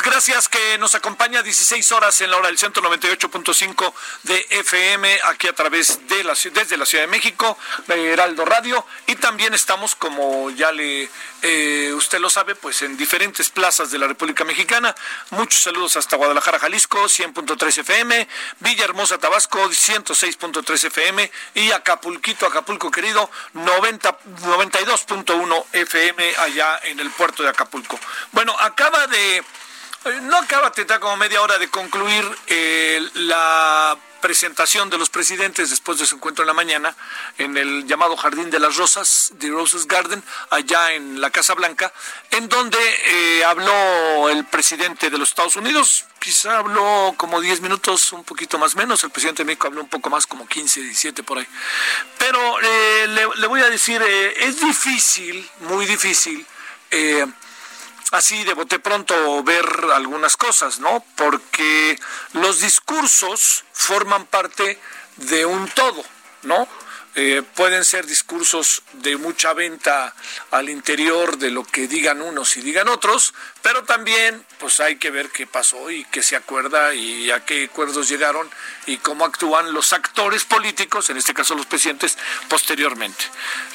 Gracias que nos acompaña 16 horas en la hora del 198.5 de FM aquí a través de la desde la Ciudad de México, de Heraldo Radio y también estamos como ya le eh, usted lo sabe, pues en diferentes plazas de la República Mexicana. Muchos saludos hasta Guadalajara, Jalisco, 100.3 FM, Villahermosa, Tabasco, 106.3 FM y Acapulquito, Acapulco querido, 90 92.1 FM allá en el puerto de Acapulco. Bueno, acaba de no acaba, tendrá como media hora de concluir eh, la presentación de los presidentes después de su encuentro en la mañana en el llamado Jardín de las Rosas, The Roses Garden, allá en la Casa Blanca, en donde eh, habló el presidente de los Estados Unidos, quizá habló como 10 minutos, un poquito más menos, el presidente de México habló un poco más, como 15, 17 por ahí. Pero eh, le, voy a decir, eh, es difícil, muy difícil, así de bote pronto ver algunas cosas, ¿no? Porque los discursos forman parte de un todo, ¿no? Eh, pueden ser discursos de mucha venta al interior de lo que digan unos y digan otros, pero también pues hay que ver qué pasó y qué se acuerda y a qué acuerdos llegaron y cómo actúan los actores políticos, en este caso los presidentes, posteriormente.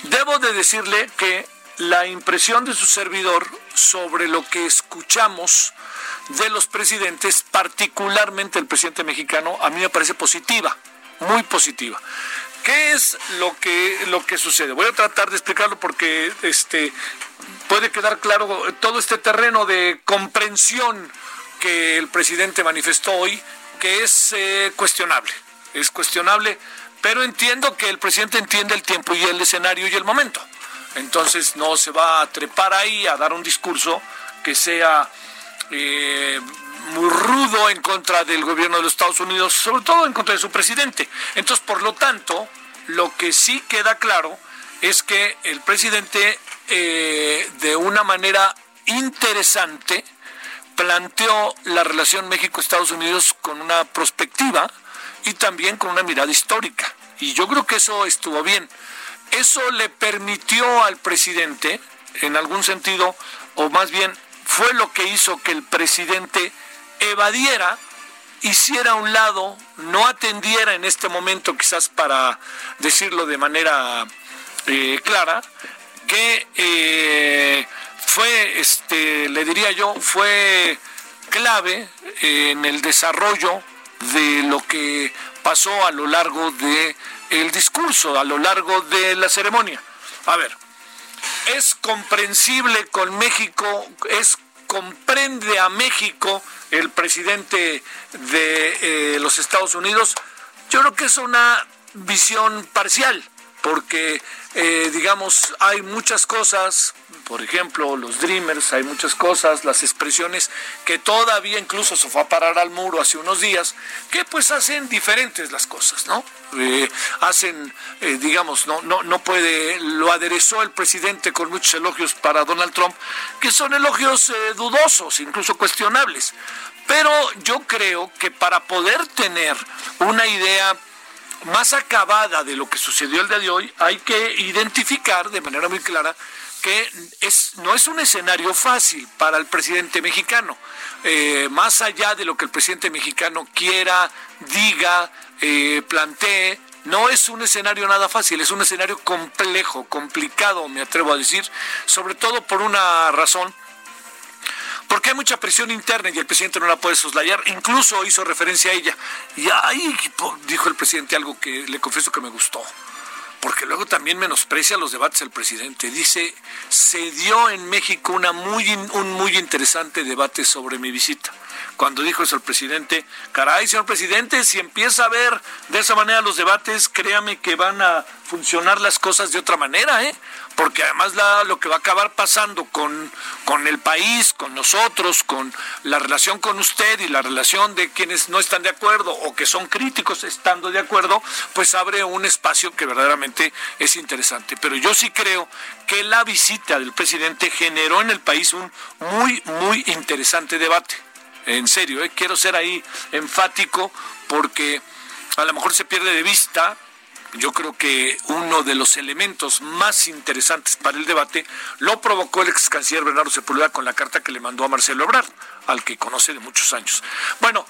Debo de decirle que la impresión de su servidor sobre lo que escuchamos de los presidentes, particularmente el presidente mexicano, a mí me parece positiva, muy positiva. ¿Qué es lo que, lo que sucede? Voy a tratar de explicarlo porque este, puede quedar claro todo este terreno de comprensión que el presidente manifestó hoy, que es eh, cuestionable, es cuestionable, pero entiendo que el presidente entiende el tiempo y el escenario y el momento. Entonces no se va a trepar ahí a dar un discurso que sea eh, muy rudo en contra del gobierno de los Estados Unidos, sobre todo en contra de su presidente. Entonces, por lo tanto, lo que sí queda claro es que el presidente, eh, de una manera interesante, planteó la relación México-Estados Unidos con una perspectiva y también con una mirada histórica. Y yo creo que eso estuvo bien. Eso le permitió al presidente, en algún sentido, o más bien fue lo que hizo que el presidente evadiera, hiciera a un lado, no atendiera en este momento, quizás para decirlo de manera eh, clara, que eh, fue, este, le diría yo, fue clave en el desarrollo de lo que pasó a lo largo de el discurso, a lo largo de la ceremonia. A ver, es comprensible con México, es comprende a México el presidente de eh, los Estados Unidos. Yo creo que es una visión parcial, porque eh, digamos hay muchas cosas, por ejemplo los Dreamers, hay muchas cosas, las expresiones que todavía incluso se fue a parar al muro hace unos días, que pues hacen diferentes las cosas, ¿no? Eh, hacen, eh, digamos, no, no, no puede, lo aderezó el presidente con muchos elogios para Donald Trump, que son elogios eh, dudosos, incluso cuestionables. Pero yo creo que para poder tener una idea más acabada de lo que sucedió el día de hoy, hay que identificar de manera muy clara es, no es un escenario fácil para el presidente mexicano. Eh, más allá de lo que el presidente mexicano quiera, diga, eh, plantee, no es un escenario nada fácil, es un escenario complejo, complicado, me atrevo a decir, sobre todo por una razón, porque hay mucha presión interna y el presidente no la puede soslayar. Incluso hizo referencia a ella. Y ahí dijo el presidente algo que le confieso que me gustó porque luego también menosprecia los debates el presidente. Dice, se dio en México una muy, un muy interesante debate sobre mi visita. Cuando dijo eso el presidente, caray, señor presidente, si empieza a ver de esa manera los debates, créame que van a funcionar las cosas de otra manera, ¿eh? Porque además lo que va a acabar pasando con, con el país, con nosotros, con la relación con usted y la relación de quienes no están de acuerdo o que son críticos estando de acuerdo, pues abre un espacio que verdaderamente es interesante. Pero yo sí creo que la visita del presidente generó en el país un muy, muy interesante debate. En serio, ¿eh? quiero ser ahí enfático porque a lo mejor se pierde de vista yo creo que uno de los elementos más interesantes para el debate lo provocó el ex canciller Bernardo Sepúlveda con la carta que le mandó a Marcelo Ebrard, al que conoce de muchos años. Bueno,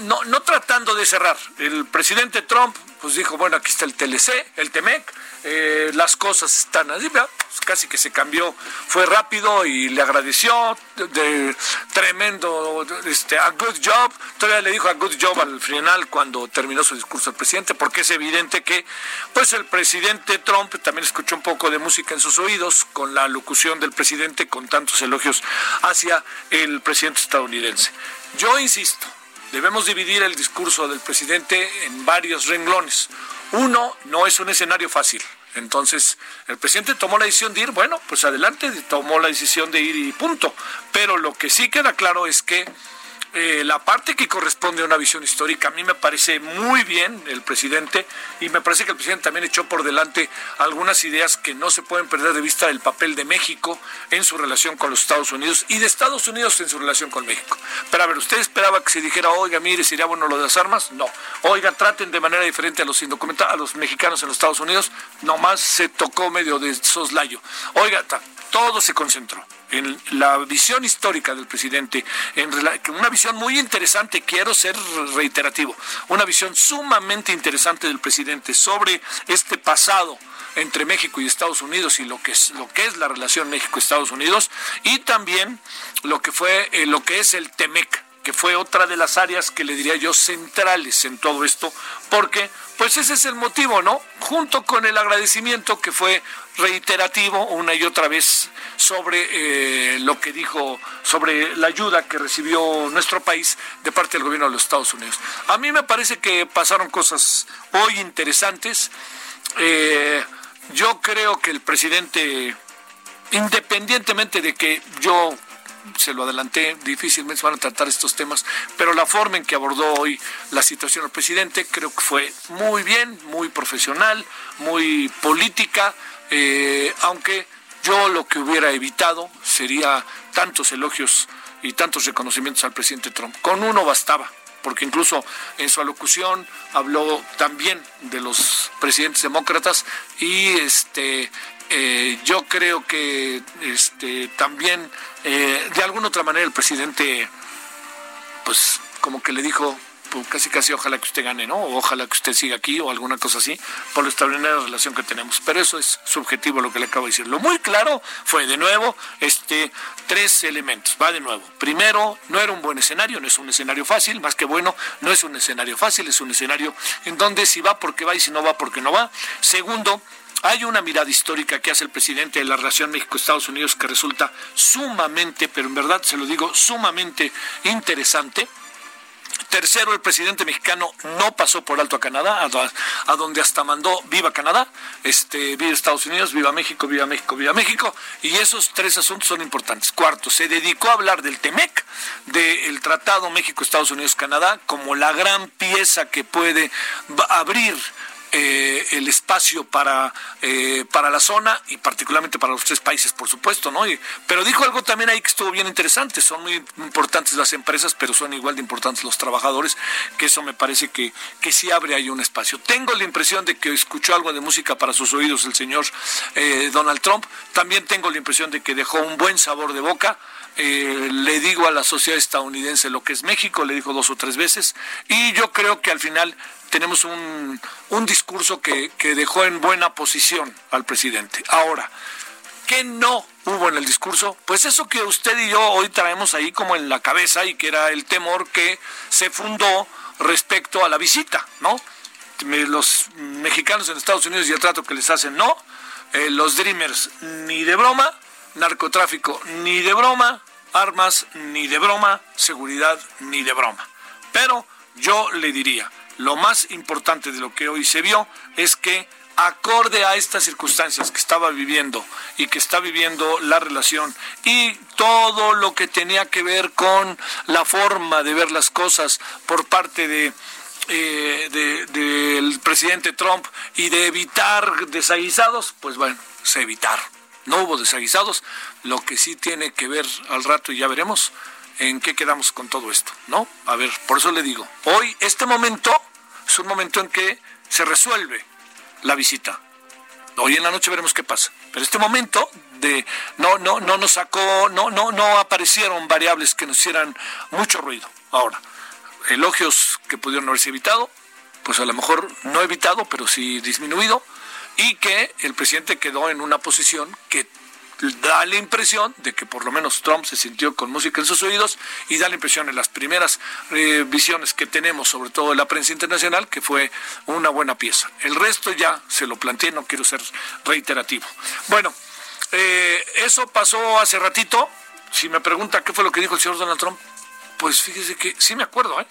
no, no tratando de cerrar, el presidente Trump pues dijo, bueno, aquí está el TLC, el TEMEC, eh, las cosas están así, pues casi que se cambió, fue rápido y le agradeció, de, tremendo, este, a good job, todavía le dijo a good job al final cuando terminó su discurso el presidente, porque es evidente que, pues el presidente Trump también escuchó un poco de música en sus oídos con la locución del presidente con tantos elogios hacia el presidente estadounidense. Yo insisto, debemos dividir el discurso del presidente en varios renglones. Uno, no es un escenario fácil. Entonces, el presidente tomó la decisión de ir, bueno, pues adelante, tomó la decisión de ir y punto. Pero lo que sí queda claro es que eh, la parte que corresponde a una visión histórica. A mí me parece muy bien el presidente y me parece que el presidente también echó por delante algunas ideas que no se pueden perder de vista del papel de México en su relación con los Estados Unidos y de Estados Unidos en su relación con México. Pero a ver, ¿usted esperaba que se dijera, oiga, mire, sería bueno lo de las armas? No. Oiga, traten de manera diferente a los indocumentados, a los mexicanos en los Estados Unidos. Nomás se tocó medio de soslayo. Oiga, todo se concentró. En la visión histórica del presidente, en una visión muy interesante, quiero ser reiterativo, una visión sumamente interesante del presidente sobre este pasado entre México y Estados Unidos y lo que es lo que es la relación México-Estados Unidos y también lo que fue eh, lo que es el Temec que fue otra de las áreas que le diría yo centrales en todo esto, porque pues ese es el motivo, ¿no? Junto con el agradecimiento que fue reiterativo una y otra vez sobre eh, lo que dijo sobre la ayuda que recibió nuestro país de parte del gobierno de los Estados Unidos. A mí me parece que pasaron cosas hoy interesantes. Eh, yo creo que el presidente, independientemente de que yo se lo adelanté, difícilmente se van a tratar estos temas, pero la forma en que abordó hoy la situación el presidente creo que fue muy bien, muy profesional, muy política, eh, aunque yo lo que hubiera evitado sería tantos elogios y tantos reconocimientos al presidente Trump. Con uno bastaba, porque incluso en su alocución habló también de los presidentes demócratas y este eh, yo creo que este, también eh, de alguna otra manera el presidente, pues como que le dijo, pues, casi casi ojalá que usted gane, ¿no? O ojalá que usted siga aquí o alguna cosa así, por la relación que tenemos. Pero eso es subjetivo lo que le acabo de decir. Lo muy claro fue de nuevo este tres elementos. Va de nuevo. Primero, no era un buen escenario, no es un escenario fácil, más que bueno, no es un escenario fácil, es un escenario en donde si va porque va y si no va porque no va. Segundo, hay una mirada histórica que hace el presidente de la relación México-Estados Unidos que resulta sumamente, pero en verdad se lo digo, sumamente interesante. Tercero, el presidente mexicano no pasó por alto a Canadá, a, donde hasta mandó viva Canadá, este, viva Estados Unidos, viva México, viva México, viva México. Y esos tres asuntos son importantes. Cuarto, se dedicó a hablar del TEMEC, del Tratado México-Estados Unidos-Canadá, como la gran pieza que puede abrir eh, el espacio para, eh, para la zona y particularmente para los tres países, por supuesto, ¿no? pero dijo algo también ahí que estuvo bien interesante, son muy importantes las empresas, pero son igual de importantes los trabajadores, que eso me parece que, que sí abre ahí un espacio. Tengo la impresión de que escuchó algo de música para sus oídos el señor eh, Donald Trump, también tengo la impresión de que dejó un buen sabor de boca. le digo a la sociedad estadounidense lo que es México, le dijo dos o tres veces, y yo creo que al final tenemos un, un discurso que, que dejó en buena posición al presidente. Ahora, ¿Qué no hubo en el discurso? Pues eso que usted y yo hoy traemos ahí como en la cabeza y que era el temor que se fundó respecto a la visita, ¿no? Los mexicanos en Estados Unidos y el trato que les hacen, no. Eh, los Dreamers, ni de broma. Narcotráfico, ni de broma. Armas, ni de broma. Seguridad, ni de broma. Pero yo le diría, lo más importante de lo que hoy se vio es que acorde a estas circunstancias que estaba viviendo y que está viviendo la relación y todo lo que tenía que ver con la forma de ver las cosas por parte de eh, del presidente Trump y de evitar desaguisados, pues bueno, se evitaron. No hubo desaguisados, lo que sí tiene que ver al rato y ya veremos en qué quedamos con todo esto, ¿no? A ver, por eso le digo, hoy este momento es un momento en que se resuelve la visita. Hoy en la noche veremos qué pasa. Pero este momento de no no no nos sacó, no no no aparecieron variables que nos hicieran mucho ruido. Ahora, elogios que pudieron haberse evitado, pues a lo mejor no evitado, pero sí disminuido, y que el presidente quedó en una posición que da la impresión de que por lo menos Trump se sintió con música en sus oídos y da la impresión en las primeras eh, visiones que tenemos, sobre todo en la prensa internacional, que fue una buena pieza. El resto ya se lo planteé, no quiero ser reiterativo. Bueno, eh, eso pasó hace ratito. Si me pregunta qué fue lo que dijo el señor Donald Trump, pues fíjese que sí me acuerdo, ¿eh?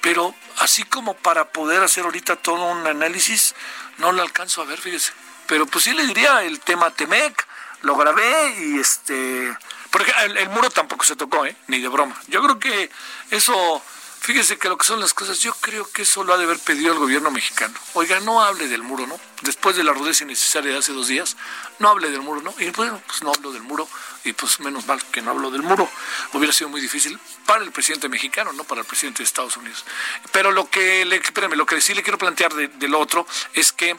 pero así como para poder hacer ahorita todo un análisis, no lo alcanzo a ver, fíjese. Pero pues sí le diría el tema Temec, lo grabé y este... Porque el, muro tampoco se tocó, ¿eh? Ni de broma. Yo creo que eso Fíjese que lo que son las cosas, yo creo que eso lo ha de haber pedido el gobierno mexicano. Oiga, no hable del muro, ¿no? Después de la rudeza innecesaria de hace dos días, no hable del muro, ¿no? Y bueno, pues no hablo del muro, y pues menos mal que no hablo del muro. Hubiera sido muy difícil para el presidente mexicano, no para el presidente de Estados Unidos. Pero lo que le, lo que sí le quiero plantear de, del otro es que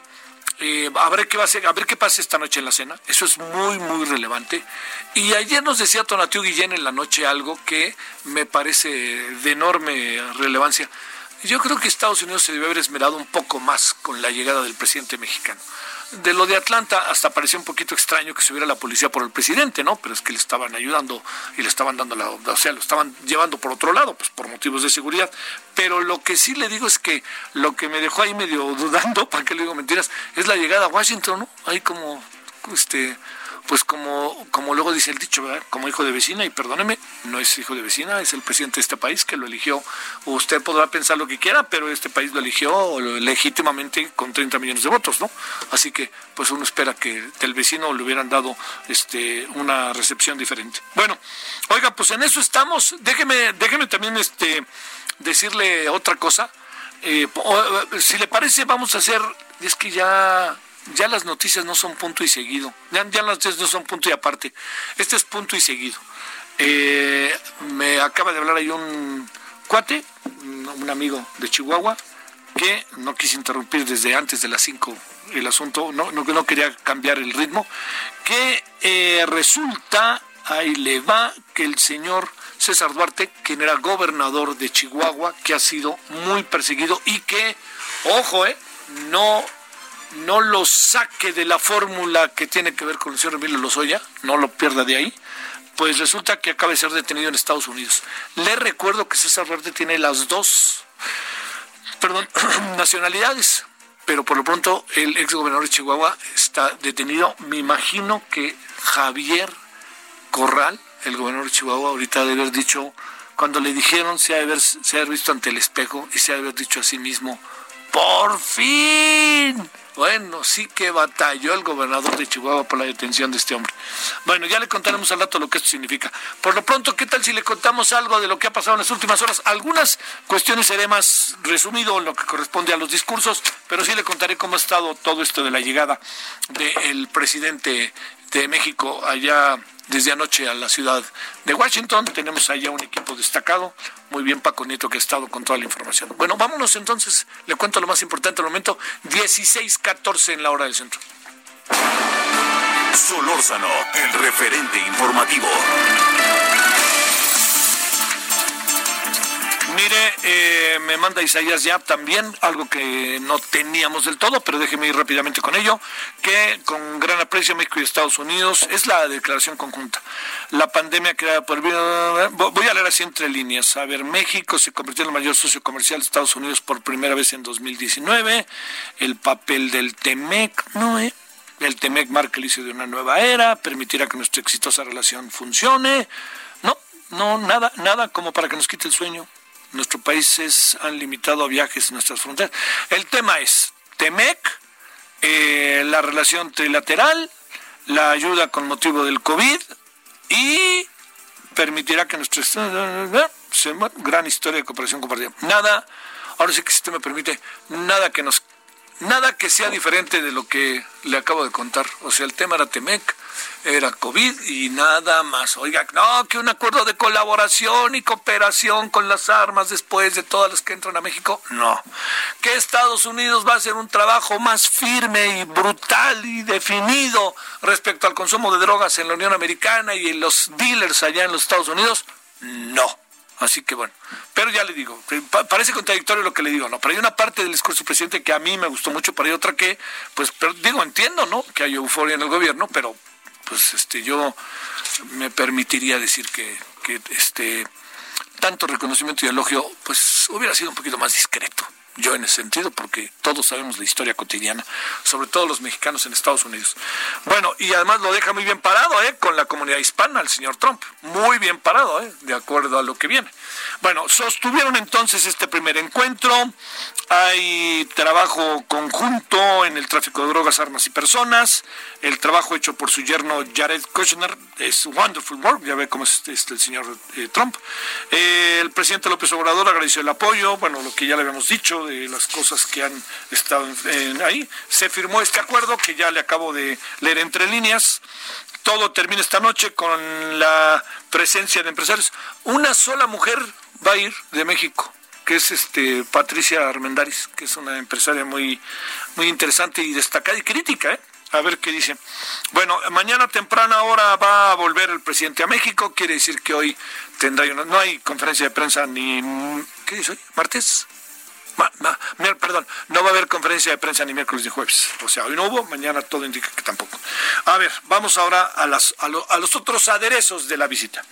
eh, a ver qué va a ser, a ver qué pasa esta noche en la cena. Eso es muy, muy relevante. Y ayer nos decía Tonatiu Guillén en la noche algo que me parece de enorme relevancia. Yo creo que Estados Unidos se debe haber esmerado un poco más con la llegada del presidente mexicano de lo de Atlanta hasta parecía un poquito extraño que subiera la policía por el presidente, ¿no? Pero es que le estaban ayudando y le estaban dando la, o sea, lo estaban llevando por otro lado, pues por motivos de seguridad. Pero lo que sí le digo es que lo que me dejó ahí medio dudando, para qué le digo mentiras, es la llegada a Washington, ¿no? Ahí como, este, pues como, como luego dice el dicho, ¿verdad? como hijo de vecina, y perdóneme, no es hijo de vecina, es el presidente de este país que lo eligió. Usted podrá pensar lo que quiera, pero este país lo eligió legítimamente con 30 millones de votos, ¿no? Así que, pues uno espera que del vecino le hubieran dado este, una recepción diferente. Bueno, oiga, pues en eso estamos. Déjeme, déjeme también este, decirle otra cosa. Eh, si le parece, vamos a hacer, es que ya ya las noticias no son punto y seguido, ya, las noticias no son punto y aparte, este es punto y seguido. Eh, me acaba de hablar ahí un cuate, un amigo de Chihuahua, que no quise interrumpir desde antes de las 5 el asunto, no, no, no quería cambiar el ritmo, que eh, resulta, ahí le va, que el señor César Duarte, quien era gobernador de Chihuahua, que ha sido muy perseguido y que, ojo, eh, no no lo saque de la fórmula que tiene que ver con el señor Emilio Lozoya, no lo pierda de ahí, pues resulta que acaba de ser detenido en Estados Unidos. Le recuerdo que César Verde tiene las dos, nacionalidades, pero por lo pronto el ex gobernador de Chihuahua está detenido. Me imagino que Javier Corral, el gobernador de Chihuahua, ahorita debe haber dicho, cuando le dijeron se ha de haber, se ha visto ante el espejo y se ha de haber dicho a sí mismo, por fin, bueno, sí que batalló el gobernador de Chihuahua por la detención de este hombre. Bueno, ya le contaremos al rato lo que esto significa. Por lo pronto, ¿qué tal si le contamos algo de lo que ha pasado en las últimas horas? Algunas cuestiones seré más resumido en lo que corresponde a los discursos, pero sí le contaré cómo ha estado todo esto de la llegada del presidente de México allá desde anoche a la ciudad de Washington. Tenemos allá un equipo destacado. Muy bien, Paco Nieto, que ha estado con toda la información. Bueno, vámonos entonces. Le cuento lo más importante al momento. 16.14 en la hora del centro. Solórzano, el referente informativo. Mire, eh, me manda Isaías ya también algo que no teníamos del todo, pero déjeme ir rápidamente con ello, que con gran aprecio México y Estados Unidos es la declaración conjunta. La pandemia creada por... Voy a leer así entre líneas. A ver, México se convirtió en el mayor socio comercial de Estados Unidos por primera vez en 2019. El papel del TEMEC, ¿no? Eh? El TEMEC marca el inicio de una nueva era, permitirá que nuestra exitosa relación funcione. No, no, nada, nada como para que nos quite el sueño. Nuestros países han limitado viajes en nuestras fronteras. El tema es TEMEC, eh, la relación trilateral, la ayuda con motivo del COVID y permitirá que nuestra gran historia de cooperación compartida. Nada, ahora sí que si usted me permite, nada que nos nada que sea diferente de lo que le acabo de contar. O sea, el tema era Temec, era COVID y nada más. Oiga, no, que un acuerdo de colaboración y cooperación con las armas después de todas las que entran a México, no. Que Estados Unidos va a hacer un trabajo más firme y brutal y definido respecto al consumo de drogas en la Unión Americana y en los dealers allá en los Estados Unidos, no. Así que bueno, pero ya le digo, parece contradictorio lo que le digo, ¿no? Pero hay una parte del discurso presidente que a mí me gustó mucho, pero hay otra que, pues, digo, entiendo, ¿no? Que hay euforia en el gobierno, pero pues este yo me permitiría decir que, que este tanto reconocimiento y elogio, pues hubiera sido un poquito más discreto yo en ese sentido, porque todos sabemos la historia cotidiana, sobre todo los mexicanos en Estados Unidos. Bueno, y además lo deja muy bien parado, ¿eh? Con la comunidad hispana, el señor Trump. Muy bien parado, ¿eh? De acuerdo a lo que viene. Bueno, sostuvieron entonces este primer encuentro. Hay trabajo conjunto en el tráfico de drogas, armas y personas. El trabajo hecho por su yerno Jared Kushner es wonderful work. Ya ve cómo es este, el señor eh, Trump. Eh, el presidente López Obrador agradeció el apoyo, bueno, lo que ya le habíamos dicho de las cosas que han estado ahí. Se firmó este acuerdo que ya le acabo de leer entre líneas. Todo termina esta noche con la presencia de empresarios. Una sola mujer va a ir de México, que es este Patricia Armendaris, que es una empresaria muy, muy interesante y destacada y crítica, ¿eh? A ver qué dice. Bueno, mañana temprana hora va a volver el presidente a México. Quiere decir que hoy tendrá una. No hay conferencia de prensa ni. ¿Qué dice hoy? ¿Martes? Perdón, no va a haber conferencia de prensa ni miércoles ni jueves. O sea, hoy no hubo, mañana todo indica que tampoco. A ver, vamos ahora a, las, a, los otros aderezos de la visita.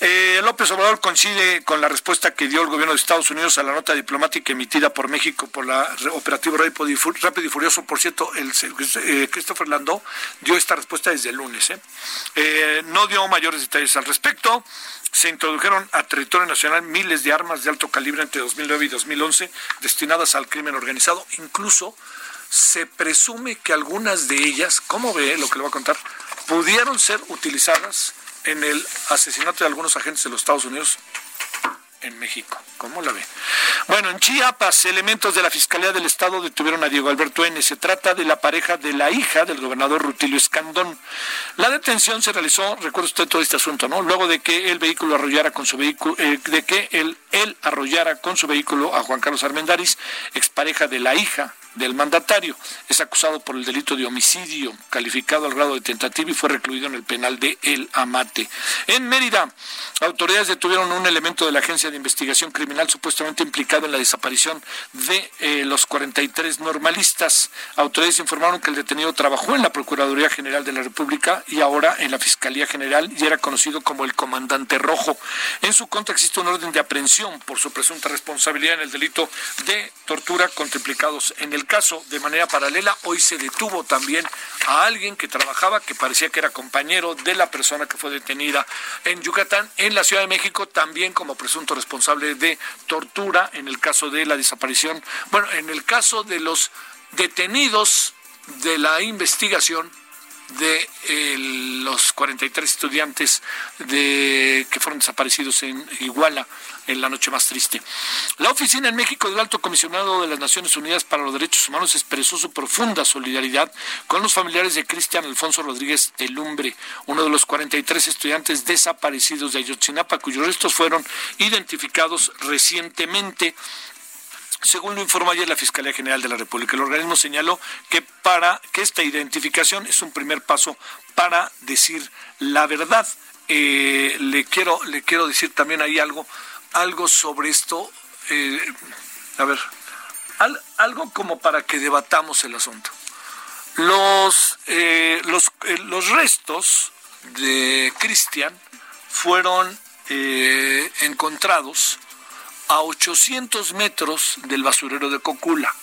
Eh, López Obrador coincide con la respuesta que dio el gobierno de Estados Unidos a la nota diplomática emitida por México por la operativo Rápido y Furioso. Por cierto, el, eh, Christopher dio esta respuesta desde el lunes. ¿eh? no dio mayores detalles al respecto se introdujeron a territorio nacional miles de armas de alto calibre entre 2009 y 2011 destinadas al crimen organizado. Incluso se presume que algunas de ellas, como ve lo que le voy a contar, pudieron ser utilizadas en el asesinato de algunos agentes de los Estados Unidos en México. ¿Cómo la ve? Bueno, en Chiapas, elementos de la Fiscalía del Estado detuvieron a Diego Alberto N. Se trata de la pareja de la hija del gobernador Rutilio Escandón. La detención se realizó, recuerda usted todo este asunto, ¿no? Luego de que el vehículo arrollara con su vehículo, eh, de que él, él arrollara con su vehículo a Juan Carlos Armendaris, expareja de la hija del mandatario. Es acusado por el delito de homicidio, calificado al grado de tentativa y fue recluido en el penal de El Amate. En Mérida, autoridades detuvieron un elemento de la Agencia de Investigación Criminal supuestamente implicado en la desaparición de eh, los 43 normalistas. Autoridades informaron que el detenido trabajó en la Procuraduría General de la República y ahora en la Fiscalía General y era conocido como el Comandante Rojo. En su contra existe un orden de aprehensión por su presunta responsabilidad en el delito de tortura contra implicados en el el caso, de manera paralela, hoy se detuvo también a alguien que trabajaba, que parecía que era compañero de la persona que fue detenida en Yucatán, en la Ciudad de México, también como presunto responsable de tortura en el caso de la desaparición, bueno, en el caso de los detenidos de la investigación de eh, los 43 estudiantes de, que fueron desaparecidos en Iguala en la noche más triste. La oficina en México del Alto Comisionado de las Naciones Unidas para los Derechos Humanos expresó su profunda solidaridad con los familiares de Cristian Alfonso Rodríguez Telumbre, uno de los 43 estudiantes desaparecidos de Ayotzinapa, cuyos restos fueron identificados recientemente según lo informó ayer la Fiscalía General de la República, el organismo señaló que para que esta identificación es un primer paso para decir la verdad. Eh, le quiero le quiero decir también ahí algo algo sobre esto eh, a ver, algo como para que debatamos el asunto. Los, eh, los, los restos de Cristian fueron encontrados a 800 metros del basurero de Cocula.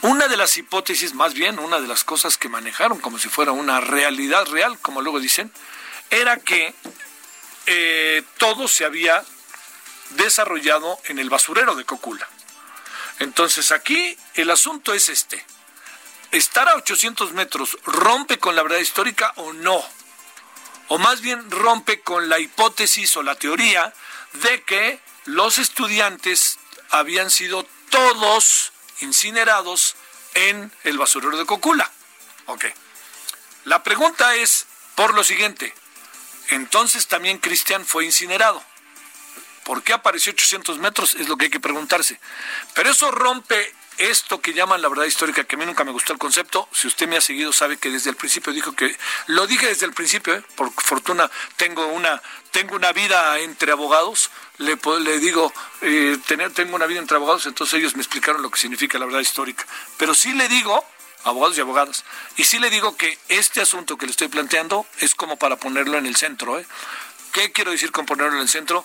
Una de las hipótesis, más bien una de las cosas que manejaron como si fuera una realidad real, como luego dicen, era que eh, todo se había desarrollado en el basurero de Cocula. Entonces aquí el asunto es este. ¿Estar a 800 metros rompe con la verdad histórica o no? O más bien rompe con la hipótesis o la teoría de que los estudiantes habían sido todos incinerados en el basurero de Cocula. Ok. La pregunta es por lo siguiente. Entonces también Cristian fue incinerado. ¿Por qué apareció 800 metros? Es lo que hay que preguntarse. Pero eso rompe esto que llaman la verdad histórica, que a mí nunca me gustó el concepto. Si usted me ha seguido, sabe que desde el principio dijo que, lo dije desde el principio, ¿eh? por fortuna tengo una, tengo una vida entre abogados, le, le digo, eh, tener, tengo una vida entre abogados, entonces ellos me explicaron lo que significa la verdad histórica. Pero sí le digo, abogados y abogadas, y sí le digo que este asunto que le estoy planteando es como para ponerlo en el centro. ¿eh? ¿Qué quiero decir con ponerlo en el centro?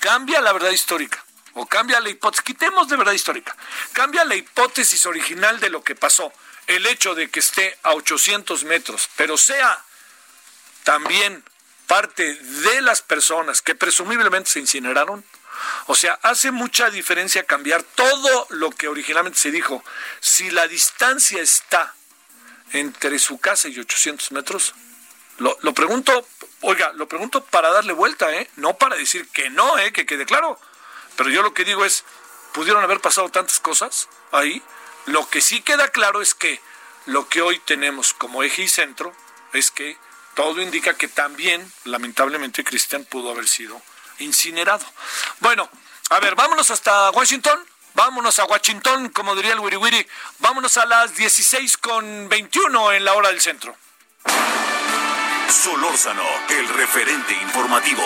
Cambia la verdad histórica o cambia la hipótesis, quitemos de verdad histórica, cambia la hipótesis original de lo que pasó, el hecho de que esté a 800 metros, pero sea también parte de las personas que presumiblemente se incineraron, o sea, hace mucha diferencia cambiar todo lo que originalmente se dijo. Si la distancia está entre su casa y 800 metros, lo, pregunto, oiga, lo pregunto para darle vuelta, ¿eh? No para decir que no, ¿eh? Que quede claro. Pero yo lo que digo es, pudieron haber pasado tantas cosas ahí. Lo que sí queda claro es que lo que hoy tenemos como eje y centro es que todo indica que también, lamentablemente, Cristian pudo haber sido incinerado. Bueno, a ver, vámonos hasta Washington. Vámonos a Washington, como diría el Wiri Wiri. Vámonos a las 16 con 21 en la hora del centro. Solórzano, el referente informativo.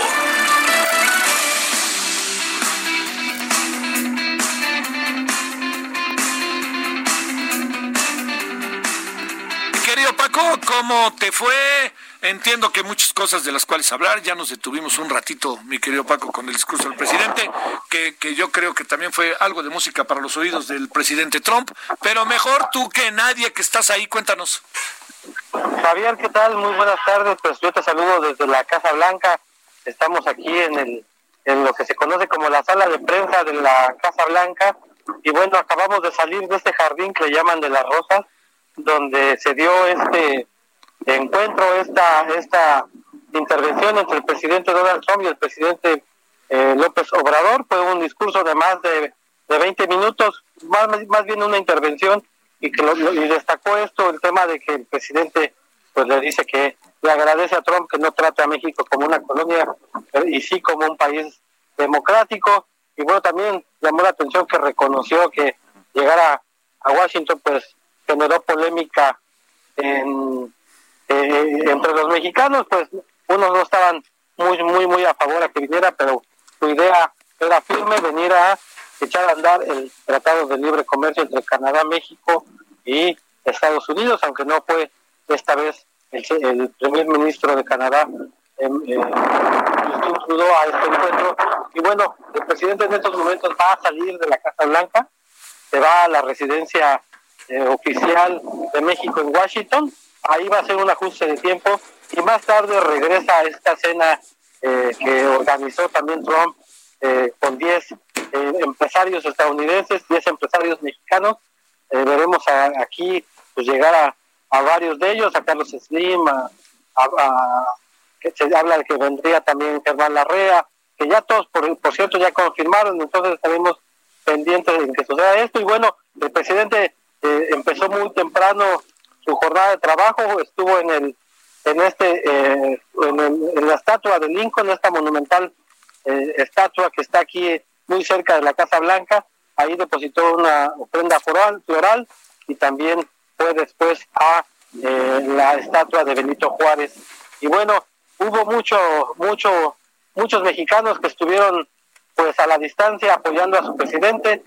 ¿Cómo te fue? Entiendo que muchas cosas de las cuales hablar, ya nos detuvimos un ratito, mi querido Paco, con el discurso del presidente, que, que yo creo que también fue algo de música para los oídos del presidente Trump, pero mejor tú que nadie que estás ahí, cuéntanos. Javier, ¿qué tal? Muy buenas tardes, pues yo te saludo desde la Casa Blanca, estamos aquí en, el, en lo que se conoce como la sala de prensa de la Casa Blanca, y bueno, acabamos de salir de este jardín que le llaman de las rosas, donde se dio este encuentro, esta, esta intervención entre el presidente Donald Trump y el presidente eh, López Obrador. Fue un discurso de más de, de 20 minutos, más, más bien una intervención, y que y destacó esto, el tema de que el presidente pues le dice que le agradece a Trump que no trate a México como una colonia y sí como un país democrático. Y bueno, también llamó la atención que reconoció que llegar a, a Washington pues generó polémica en, eh, entre los mexicanos, pues unos no estaban muy, muy, muy a favor a que viniera, pero su idea era firme, venir a echar a andar el Tratado de Libre Comercio entre Canadá, México y Estados Unidos, aunque no fue esta vez el, primer ministro de Canadá eh, Trudeau a este encuentro. Y bueno, el presidente en estos momentos va a salir de la Casa Blanca, se va a la residencia eh, oficial de México en Washington. Ahí va a ser un ajuste de tiempo y más tarde regresa a esta cena eh, que organizó también Trump eh, con 10 empresarios estadounidenses, 10 empresarios mexicanos. veremos aquí pues llegar a, a, varios de ellos, a Carlos Slim, a, que se habla de que vendría también Germán Larrea, que ya todos, por, por cierto, ya confirmaron, entonces estaremos pendientes de que suceda esto. Y bueno, el presidente eh, empezó muy temprano su jornada de trabajo, estuvo en el en este eh, en, la estatua de Lincoln, esta monumental eh, estatua que está aquí muy cerca de la Casa Blanca, ahí depositó una ofrenda floral, floral y también fue después a la estatua de Benito Juárez. Y bueno, hubo mucho, mucho, muchos mexicanos que estuvieron pues a la distancia apoyando a su presidente,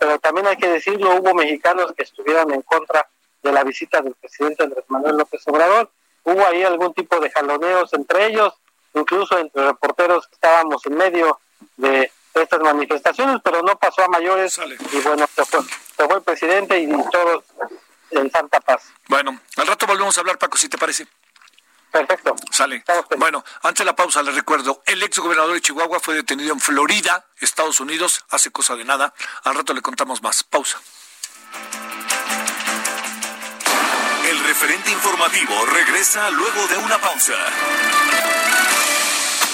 pero también hay que decirlo, hubo mexicanos que estuvieron en contra de la visita del presidente Andrés Manuel López Obrador. Hubo ahí algún tipo de jaloneos entre ellos, incluso entre reporteros que estábamos en medio de estas manifestaciones, pero no pasó a mayores y bueno, se fue, se fue el presidente y todos en Santa Paz. Bueno, al rato volvemos a hablar, Paco, si te parece. Perfecto. Sale. Bueno, antes de la pausa les recuerdo, el ex gobernador de Chihuahua fue detenido en Florida, Estados Unidos, hace cosa de nada. Al rato le contamos más. Pausa. El referente informativo regresa luego de una pausa.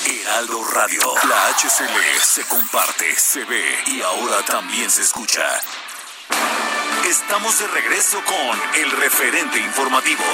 Heraldo Radio, la HCL se comparte, se ve y ahora también se escucha. Estamos de regreso con el referente informativo.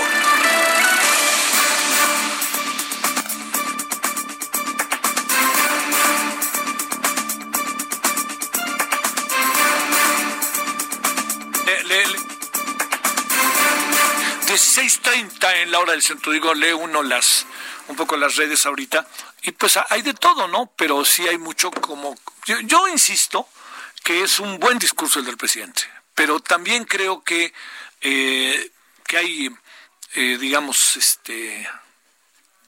16.30 en la hora del centro. Digo, lee uno las, un poco las redes ahorita. Y pues hay de todo, ¿no? Pero sí hay mucho como... Yo, yo insisto que es un buen discurso el del presidente. Pero también creo que, eh, que hay, eh, digamos, este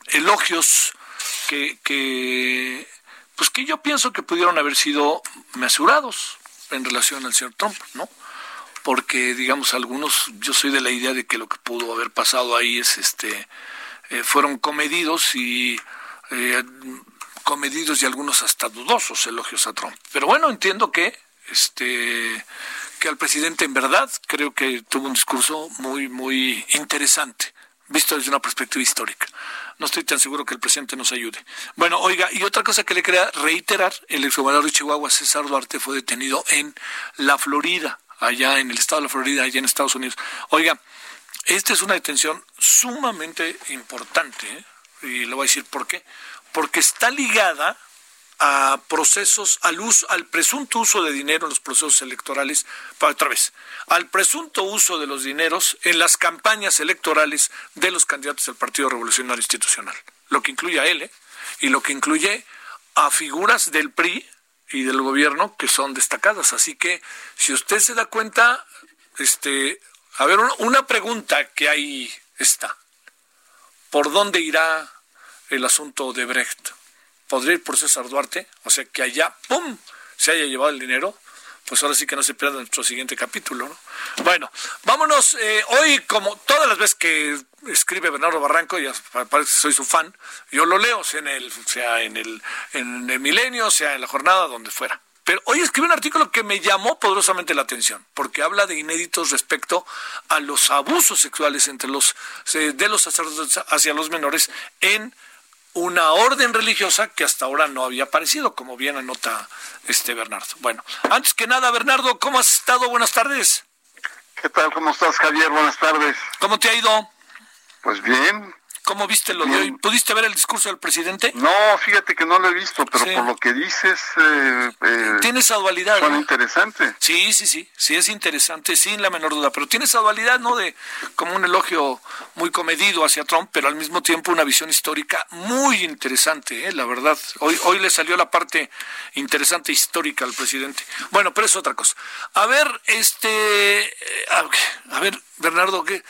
elogios que, que, pues que yo pienso que pudieron haber sido mesurados en relación al señor Trump, ¿no? Porque digamos algunos yo soy de la idea de que lo que pudo haber pasado ahí es este eh, fueron comedidos y eh, comedidos y algunos hasta dudosos elogios a Trump. Pero bueno entiendo que este que al presidente en verdad creo que tuvo un discurso muy muy interesante visto desde una perspectiva histórica. No estoy tan seguro que el presidente nos ayude. Bueno, oiga, y otra cosa que le quería reiterar, el exgobernador de Chihuahua, César Duarte, fue detenido en la Florida allá en el estado de la Florida, allá en Estados Unidos. Oiga, esta es una detención sumamente importante, ¿eh? y le voy a decir por qué. Porque está ligada a procesos, al uso, al presunto uso de dinero en los procesos electorales, para otra vez, al presunto uso de los dineros en las campañas electorales de los candidatos del Partido Revolucionario Institucional, lo que incluye a él, ¿eh? y lo que incluye a figuras del PRI y del gobierno que son destacadas. Así que si usted se da cuenta, este, a ver, una pregunta que ahí está. ¿Por dónde irá el asunto de Brecht? ¿Podría ir por César Duarte? O sea, que allá, ¡pum!, se haya llevado el dinero. Pues ahora sí que no se pierda nuestro siguiente capítulo, ¿no? Bueno, vámonos. Eh, hoy, como todas las veces que escribe Bernardo Barranco, ya parece que soy su fan, yo lo leo, sea en el, sea en el, en el milenio, sea en la jornada, donde fuera. Pero hoy escribí un artículo que me llamó poderosamente la atención, porque habla de inéditos respecto a los abusos sexuales entre los de los sacerdotes hacia los menores en una orden religiosa que hasta ahora no había aparecido, como bien anota este Bernardo. Bueno, antes que nada, Bernardo, ¿cómo has estado? Buenas tardes. ¿Qué tal? ¿Cómo estás, Javier? Buenas tardes. ¿Cómo te ha ido? Pues bien. ¿Cómo viste lo de hoy? ¿Pudiste ver el discurso del presidente? No, fíjate que no lo he visto, pero Sí. por lo que dices, eh, eh, Tiene esa dualidad. ¿no? interesante. Sí, sí, sí, sí es interesante, sin la menor duda, pero tiene esa dualidad, ¿no? De como un elogio muy comedido hacia Trump, pero al mismo tiempo una visión histórica muy interesante, ¿eh? la verdad. Hoy, hoy le salió la parte interesante histórica al presidente. Bueno, pero es otra cosa. A ver, este, eh, a, a ver, Bernardo, ¿qué?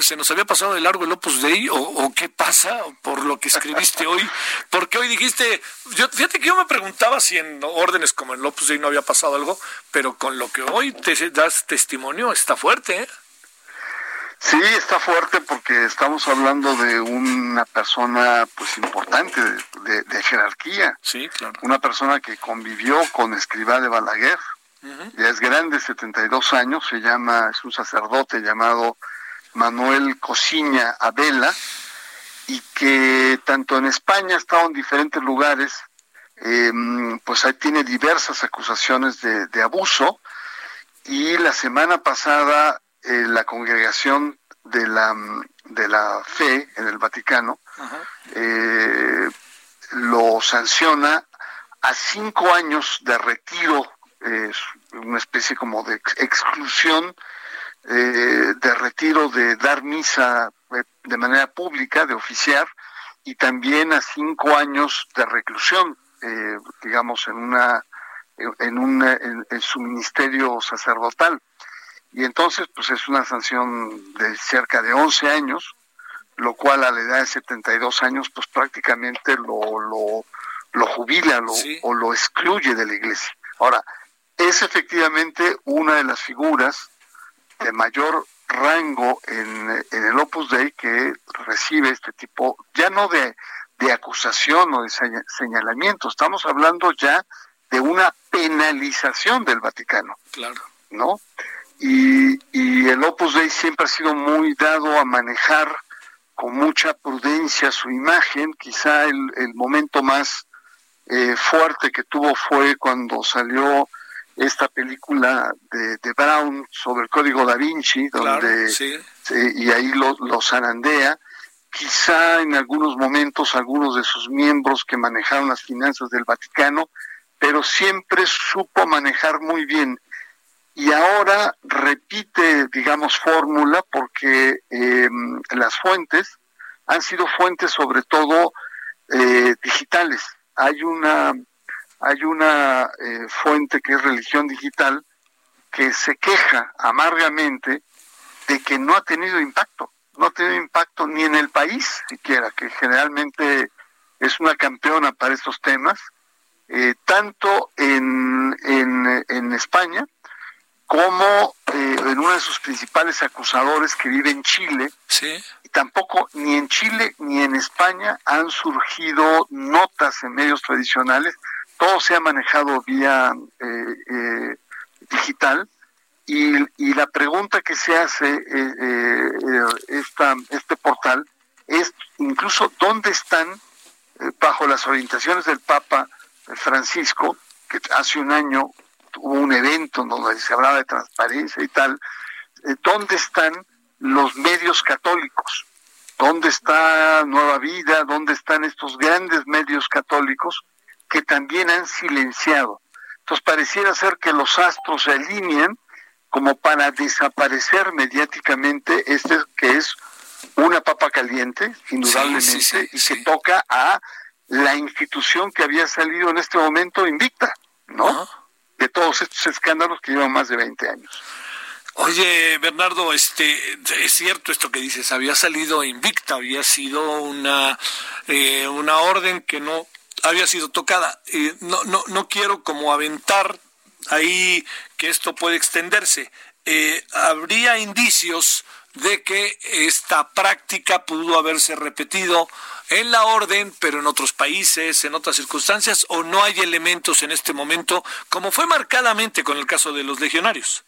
¿Se nos había pasado de largo el Opus Dei o, o qué pasa por lo que escribiste hoy? Porque hoy dijiste, yo, fíjate que yo me preguntaba si en órdenes como el Opus Dei no había pasado algo, pero con lo que hoy te das testimonio está fuerte, ¿eh? Sí, está fuerte porque estamos hablando de una persona pues importante de, de- de jerarquía, Sí, claro. una persona que convivió con Escribá de Balaguer, ya es grande, 72 años, se llama, es un sacerdote llamado Manuel Cosiña Abela, y que tanto en España ha estado en diferentes lugares, eh, pues ahí tiene diversas acusaciones de, de abuso, y la semana pasada eh, la congregación de la, de la fe en el Vaticano eh, lo sanciona a cinco años de retiro, eh, una especie como de ex- exclusión eh, de retiro de dar misa eh, de manera pública, de oficiar, y también a cinco años de reclusión, eh, digamos, en una en, un, en, su ministerio sacerdotal. Y entonces, pues es una sanción de cerca de 11 años, lo cual a la edad de 72 años, pues prácticamente lo, lo, lo jubila o lo excluye de la iglesia. Ahora, es efectivamente una de las figuras de mayor rango en, en el Opus Dei que recibe este tipo, ya no de, de acusación o de señalamiento, estamos hablando ya de una penalización del Vaticano. Claro. ¿No? Y, y el Opus Dei siempre ha sido muy dado a manejar con mucha prudencia su imagen. Quizá el, el momento más eh, fuerte que tuvo fue cuando salió esta película de, de Brown sobre el código da Vinci, donde y ahí lo, lo zarandea. Quizá en algunos momentos algunos de sus miembros que manejaron las finanzas del Vaticano pero siempre supo manejar muy bien. Y ahora repite, digamos, fórmula porque em, las fuentes han sido fuentes sobre todo eh, digitales. Hay una, hay una eh, fuente que es religión digital que se queja amargamente de que no ha tenido impacto, no ha tenido impacto ni en el país siquiera, que generalmente es una campeona para estos temas, eh, tanto en, en, España como eh, en uno de sus principales acusadores que vive en Chile. Y tampoco ni en Chile ni en España han surgido notas en medios tradicionales. Todo se ha manejado vía eh, digital. Y, la pregunta que se hace esta, este portal es incluso dónde están, bajo las orientaciones del Papa, Francisco, que hace un año tuvo un evento donde se hablaba de transparencia y tal, eh, ¿dónde están los medios católicos? ¿Dónde está Nueva Vida? ¿Dónde están estos grandes medios católicos que también han silenciado? Entonces pareciera ser que los astros se alinean como para desaparecer mediáticamente este que es una papa caliente, indudablemente, y que toca a la institución que había salido en este momento invicta, ¿no? De todos estos escándalos que llevan más de 20 años. Oye, Bernardo, este, es cierto esto que dices, había salido invicta, había sido una, eh, una orden que no había sido tocada. Eh, no, no, no quiero como aventar ahí que esto puede extenderse. Eh, habría indicios de que esta práctica pudo haberse repetido en la orden, pero en otros países, en otras circunstancias, o no hay elementos en este momento, como fue marcadamente con el caso de los legionarios.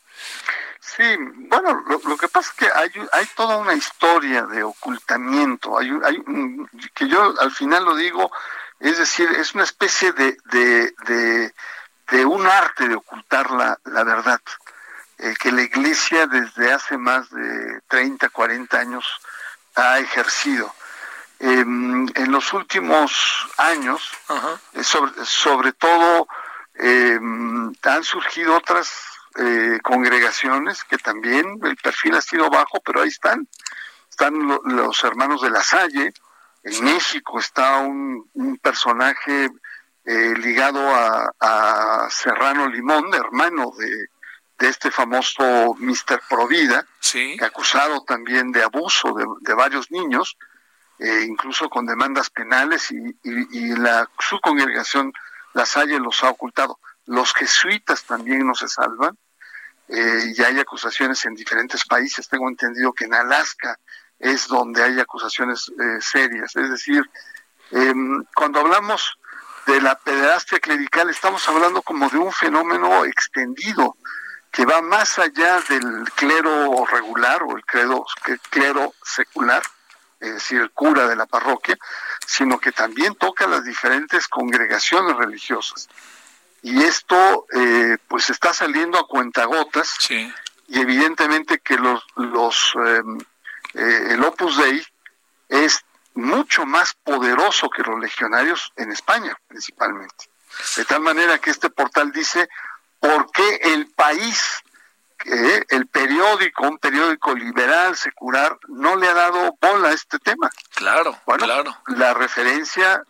Sí, bueno, lo, que pasa es que hay, hay toda una historia de ocultamiento, hay, hay que yo al final lo digo, es decir, es una especie de, de, de, un arte de ocultar la, la verdad, eh, que la Iglesia desde hace más de 30, 40 años ha ejercido. Em, en los últimos años, eh, sobre, sobre, todo, em, han surgido otras eh, congregaciones que también el perfil ha sido bajo, pero ahí están. Están los hermanos de la Salle. En México está un, personaje eh, ligado a, Serrano Limón, hermano de, de este famoso Mr. Provida, acusado también de abuso de, de varios niños eh, incluso con demandas penales y, la, su congregación La Salle los ha ocultado. Los jesuitas también no se salvan eh, y hay acusaciones en diferentes países. Tengo entendido que en Alaska es donde hay acusaciones eh, serias. Es decir, em, cuando hablamos de la pederastia clerical estamos hablando como de un fenómeno extendido que va más allá del clero regular o el clero, clero secular es decir, el cura de la parroquia, sino que también toca las diferentes congregaciones religiosas. Y esto eh, pues está saliendo a cuentagotas y evidentemente que los, los em, eh, el Opus Dei es mucho más poderoso que los legionarios en España principalmente. De tal manera que este portal dice, ¿por qué el país el periódico, un periódico liberal, secular, no le ha dado bola a este tema. Claro, bueno, claro. La referencia,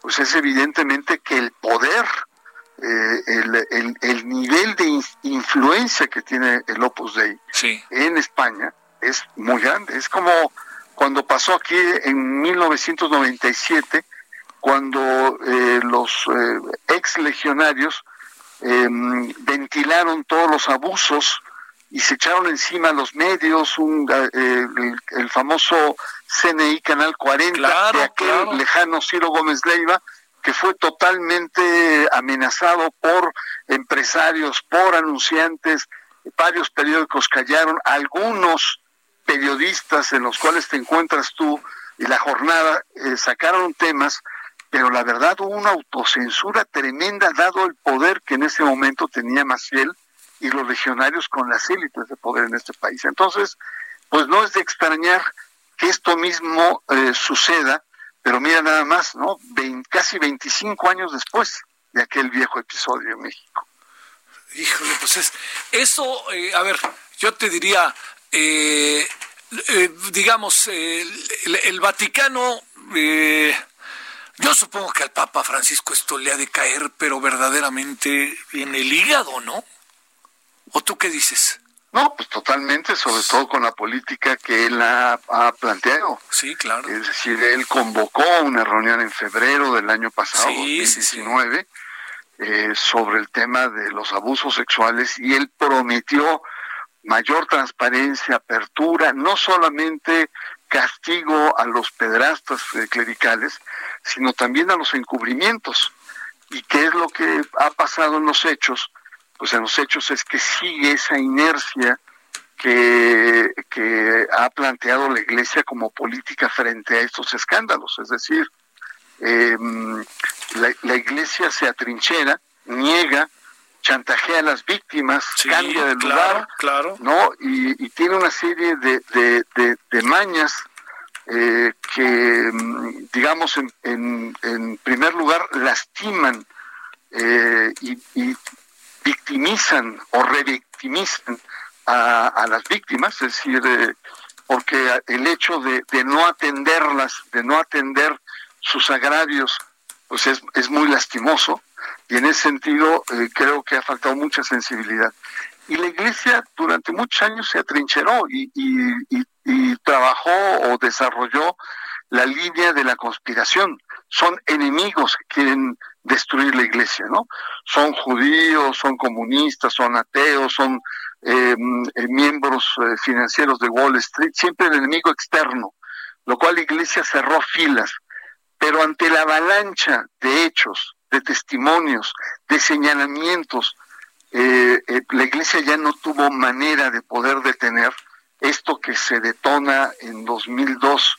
pues es evidentemente que el poder eh, el, el, nivel de influencia que tiene el Opus Dei en España es muy grande. Es como cuando pasó aquí en 1997, cuando eh, los eh, ex legionarios em, ventilaron todos los abusos y se echaron encima los medios, un, el, famoso CNI Canal 40 de aquel lejano Ciro Gómez Leiva, que fue totalmente amenazado por empresarios, por anunciantes, varios periódicos callaron, algunos periodistas en los cuales te encuentras tú y la jornada eh, sacaron temas, pero la verdad hubo una autocensura tremenda dado el poder que en ese momento tenía Maciel y los legionarios con las élites de poder en este país. Entonces, pues no es de extrañar que esto mismo eh, suceda pero mira nada más, ¿no? casi 25 años después de aquel viejo episodio en México. Híjole, pues es, eso, eh, a ver, yo te diría, eh, eh, digamos, el, Vaticano, yo supongo que al Papa Francisco esto le ha de caer, pero verdaderamente en el hígado, ¿no? ¿O tú qué dices? No, pues totalmente, sobre todo con la política que él ha, planteado. Sí, claro. Es decir, él convocó una reunión en febrero del año pasado, 2019, eh, sobre el tema de los abusos sexuales y él prometió mayor transparencia, apertura, no solamente castigo a los pedrastas eh, clericales, sino también a los encubrimientos. ¿Y qué es lo que ha pasado en los hechos? pues en los hechos es que sigue esa inercia que, ha planteado la Iglesia como política frente a estos escándalos. Es decir, em, la, Iglesia se atrinchera, niega, chantajea a las víctimas, cambia de lugar, claro, ¿no? Y, tiene una serie de, de, mañas eh, que, em, digamos, en, en, primer lugar, lastiman eh, y, y, victimizan o revictimizan a, a las víctimas, es decir, eh, porque el hecho de, de, no atenderlas, de no atender sus agravios, pues es, es muy lastimoso y en ese sentido eh, creo que ha faltado mucha sensibilidad. Y la iglesia durante muchos años se atrincheró y, trabajó o desarrolló la línea de la conspiración. Son enemigos que quieren destruir la iglesia, ¿no? Son judíos, son comunistas, son ateos, son eh, eh, miembros eh, financieros de Wall Street, siempre el enemigo externo, lo cual la iglesia cerró filas. Pero ante la avalancha de hechos, de testimonios, de señalamientos, la iglesia ya no tuvo manera de poder detener esto que se detona en 2002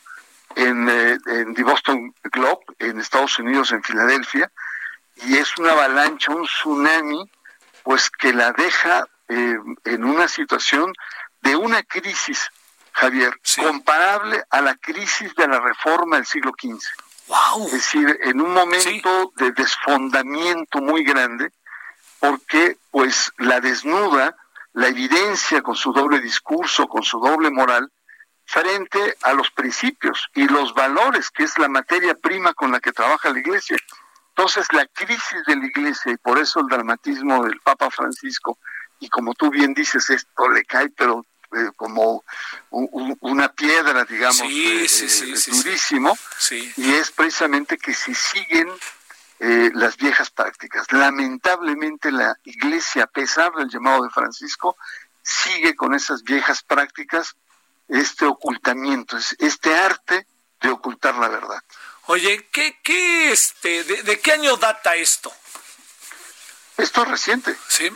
en, en The Boston Globe, en Estados Unidos, en Filadelfia, y es una avalancha, un tsunami, pues que la deja eh, en una situación de una crisis, Javier, comparable a la crisis de la reforma del siglo XV. Wow. Es decir, en un momento de desfondamiento muy grande, porque pues la desnuda, la evidencia con su doble discurso, con su doble moral, frente a los principios y los valores, que es la materia prima con la que trabaja la Iglesia. Entonces la crisis de la iglesia y por eso el dramatismo del Papa Francisco, y como tú bien dices, esto le cae pero eh, como una piedra, digamos, sí, eh, sí, eh, durísimo, y es precisamente que si siguen las viejas prácticas. Lamentablemente la iglesia, a pesar del llamado de Francisco, sigue con esas viejas prácticas, este ocultamiento, este arte de ocultar la verdad. Oye, ¿qué, qué este, de, qué año data esto? Esto es reciente. Sí.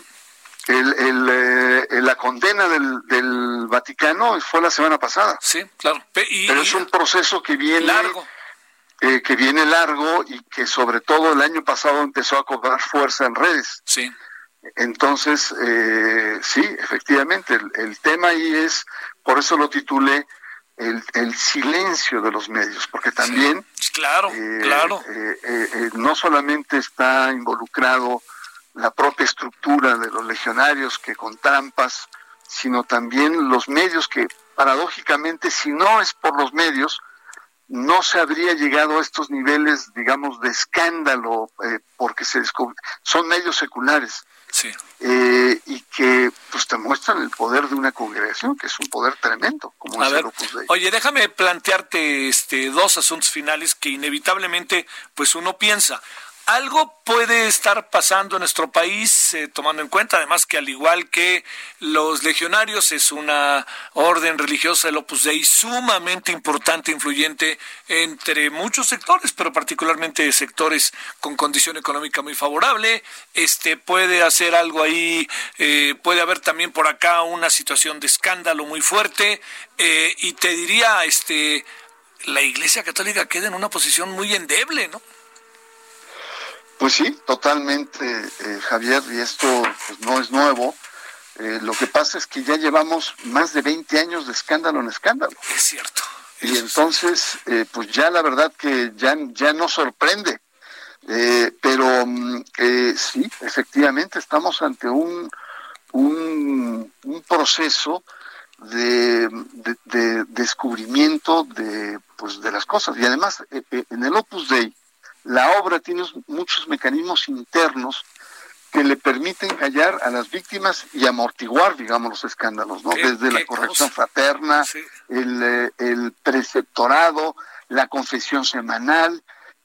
El, el, eh, la condena del, del, Vaticano fue la semana pasada. Sí, claro. Pero es un proceso que viene largo. Eh, que viene largo y que sobre todo el año pasado empezó a cobrar fuerza en redes. Sí. Entonces, eh, sí, efectivamente, el, el, tema ahí es, por eso lo titulé el, silencio de los medios, porque también... claro, eh, claro. No solamente está involucrado la propia estructura de los legionarios que con trampas, sino también los medios que paradójicamente, si no es por los medios, no se habría llegado a estos niveles, digamos, de escándalo, eh, porque se son medios seculares. Sí. Eh, y que pues te muestran el poder de una congregación, que es un poder tremendo, como es el Opus Dei. Oye, déjame plantearte este dos asuntos finales que inevitablemente pues uno piensa. Algo puede estar pasando en nuestro país, eh, tomando en cuenta además que al igual que los legionarios es una orden religiosa del Opus Dei sumamente importante, influyente entre muchos sectores, pero particularmente sectores con condición económica muy favorable. Este puede hacer algo ahí, eh, puede haber también por acá una situación de escándalo muy fuerte eh, y te diría, este, la Iglesia Católica queda en una posición muy endeble, ¿no? Pues sí, totalmente, eh, Javier, y esto pues, no es nuevo. Eh, lo que pasa es que ya llevamos más de 20 años de escándalo en escándalo. Es cierto. Y entonces, eh, pues ya la verdad que ya, ya no sorprende. pero mm, sí, efectivamente estamos ante un, un, proceso de, de, descubrimiento de, pues, de las cosas. Y además, en el Opus Dei, la obra tiene muchos mecanismos internos que le permiten callar a las víctimas y amortiguar, digamos, los escándalos, ¿no? Desde la corrección fraterna, eh, el, preceptorado, la confesión semanal,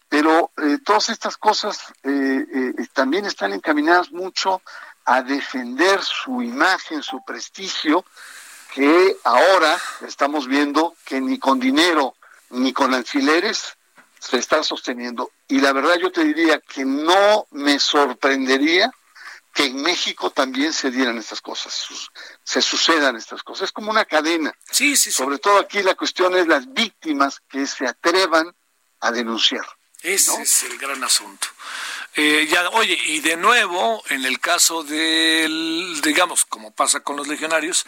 pero eh, todas estas cosas eh, también están encaminadas mucho a defender su imagen, su prestigio, que ahora estamos viendo que ni con dinero ni con alfileres se está sosteniendo. Y la verdad yo te diría que no me sorprendería que en México también se dieran estas cosas, se sucedan estas cosas. Es como una cadena. Sí, sí, Sobre todo aquí la cuestión es las víctimas que se atrevan a denunciar. Ese es el gran asunto. Eh, ya, oye, y de nuevo, en el caso del, digamos, como pasa con los legionarios,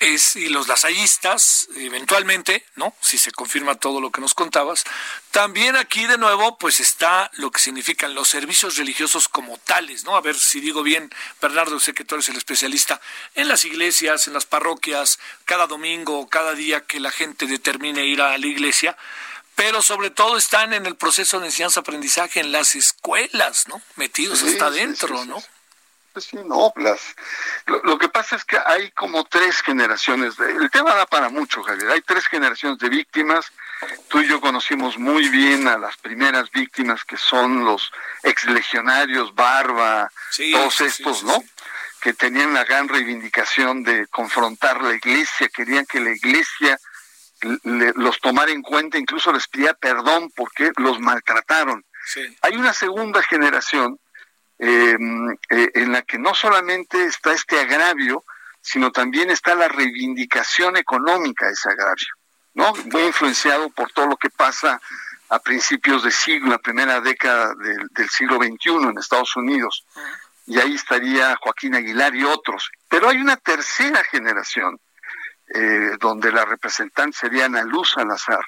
es, y los lasallistas, eventualmente, ¿no? Si se confirma todo lo que nos contabas, también aquí de nuevo, pues está lo que significan los servicios religiosos como tales, ¿no? A ver si digo bien, Bernardo, sé que eres el especialista, en las iglesias, en las parroquias, cada domingo, cada día que la gente determine ir a la iglesia, pero sobre todo están en el proceso de enseñanza-aprendizaje en las escuelas, ¿no? Metidos hasta adentro, ¿no? Pues sí, no, lo, que pasa es que hay como tres generaciones, de, el tema da para mucho, Javier, hay tres generaciones de víctimas, tú y yo conocimos muy bien a las primeras víctimas que son los exlegionarios, Barba, todos estos, ¿no? Que tenían la gran reivindicación de confrontar la iglesia, querían que la iglesia los tomar en cuenta, incluso les pedía perdón porque los maltrataron. Hay una segunda generación em, eh, en la que no solamente está este agravio, sino también está la reivindicación económica de ese agravio, ¿no? Muy influenciado por todo lo que pasa a principios de siglo, la primera década del, del siglo XXI en Estados Unidos. Y ahí estaría Joaquín Aguilar y otros. Pero hay una tercera generación eh, donde la representante sería Ana Luz Salazar,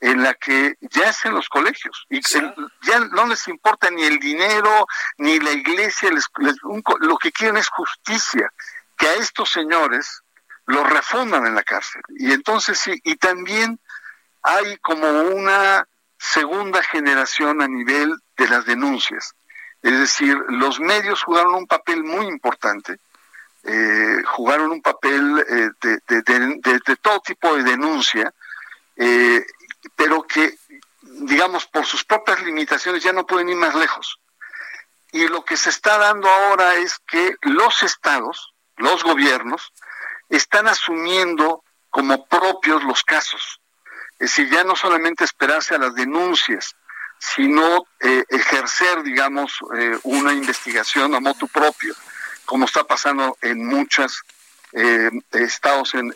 en la que ya es en los colegios y ya no les importa ni el dinero ni la iglesia, lo que quieren es justicia, que a estos señores los refundan en la cárcel. Y entonces sí, y también hay como una segunda generación a nivel de las denuncias. Es decir, los medios jugaron un papel muy importante eh, jugaron un papel eh, de, todo tipo de denuncia, eh, pero que, digamos, por sus propias limitaciones ya no pueden ir más lejos. Y lo que se está dando ahora es que los estados, los gobiernos, están asumiendo como propios los casos. Es decir, ya no solamente esperarse a las denuncias, sino ejercer, digamos, una investigación a motu propio como está pasando en muchos eh, estados en,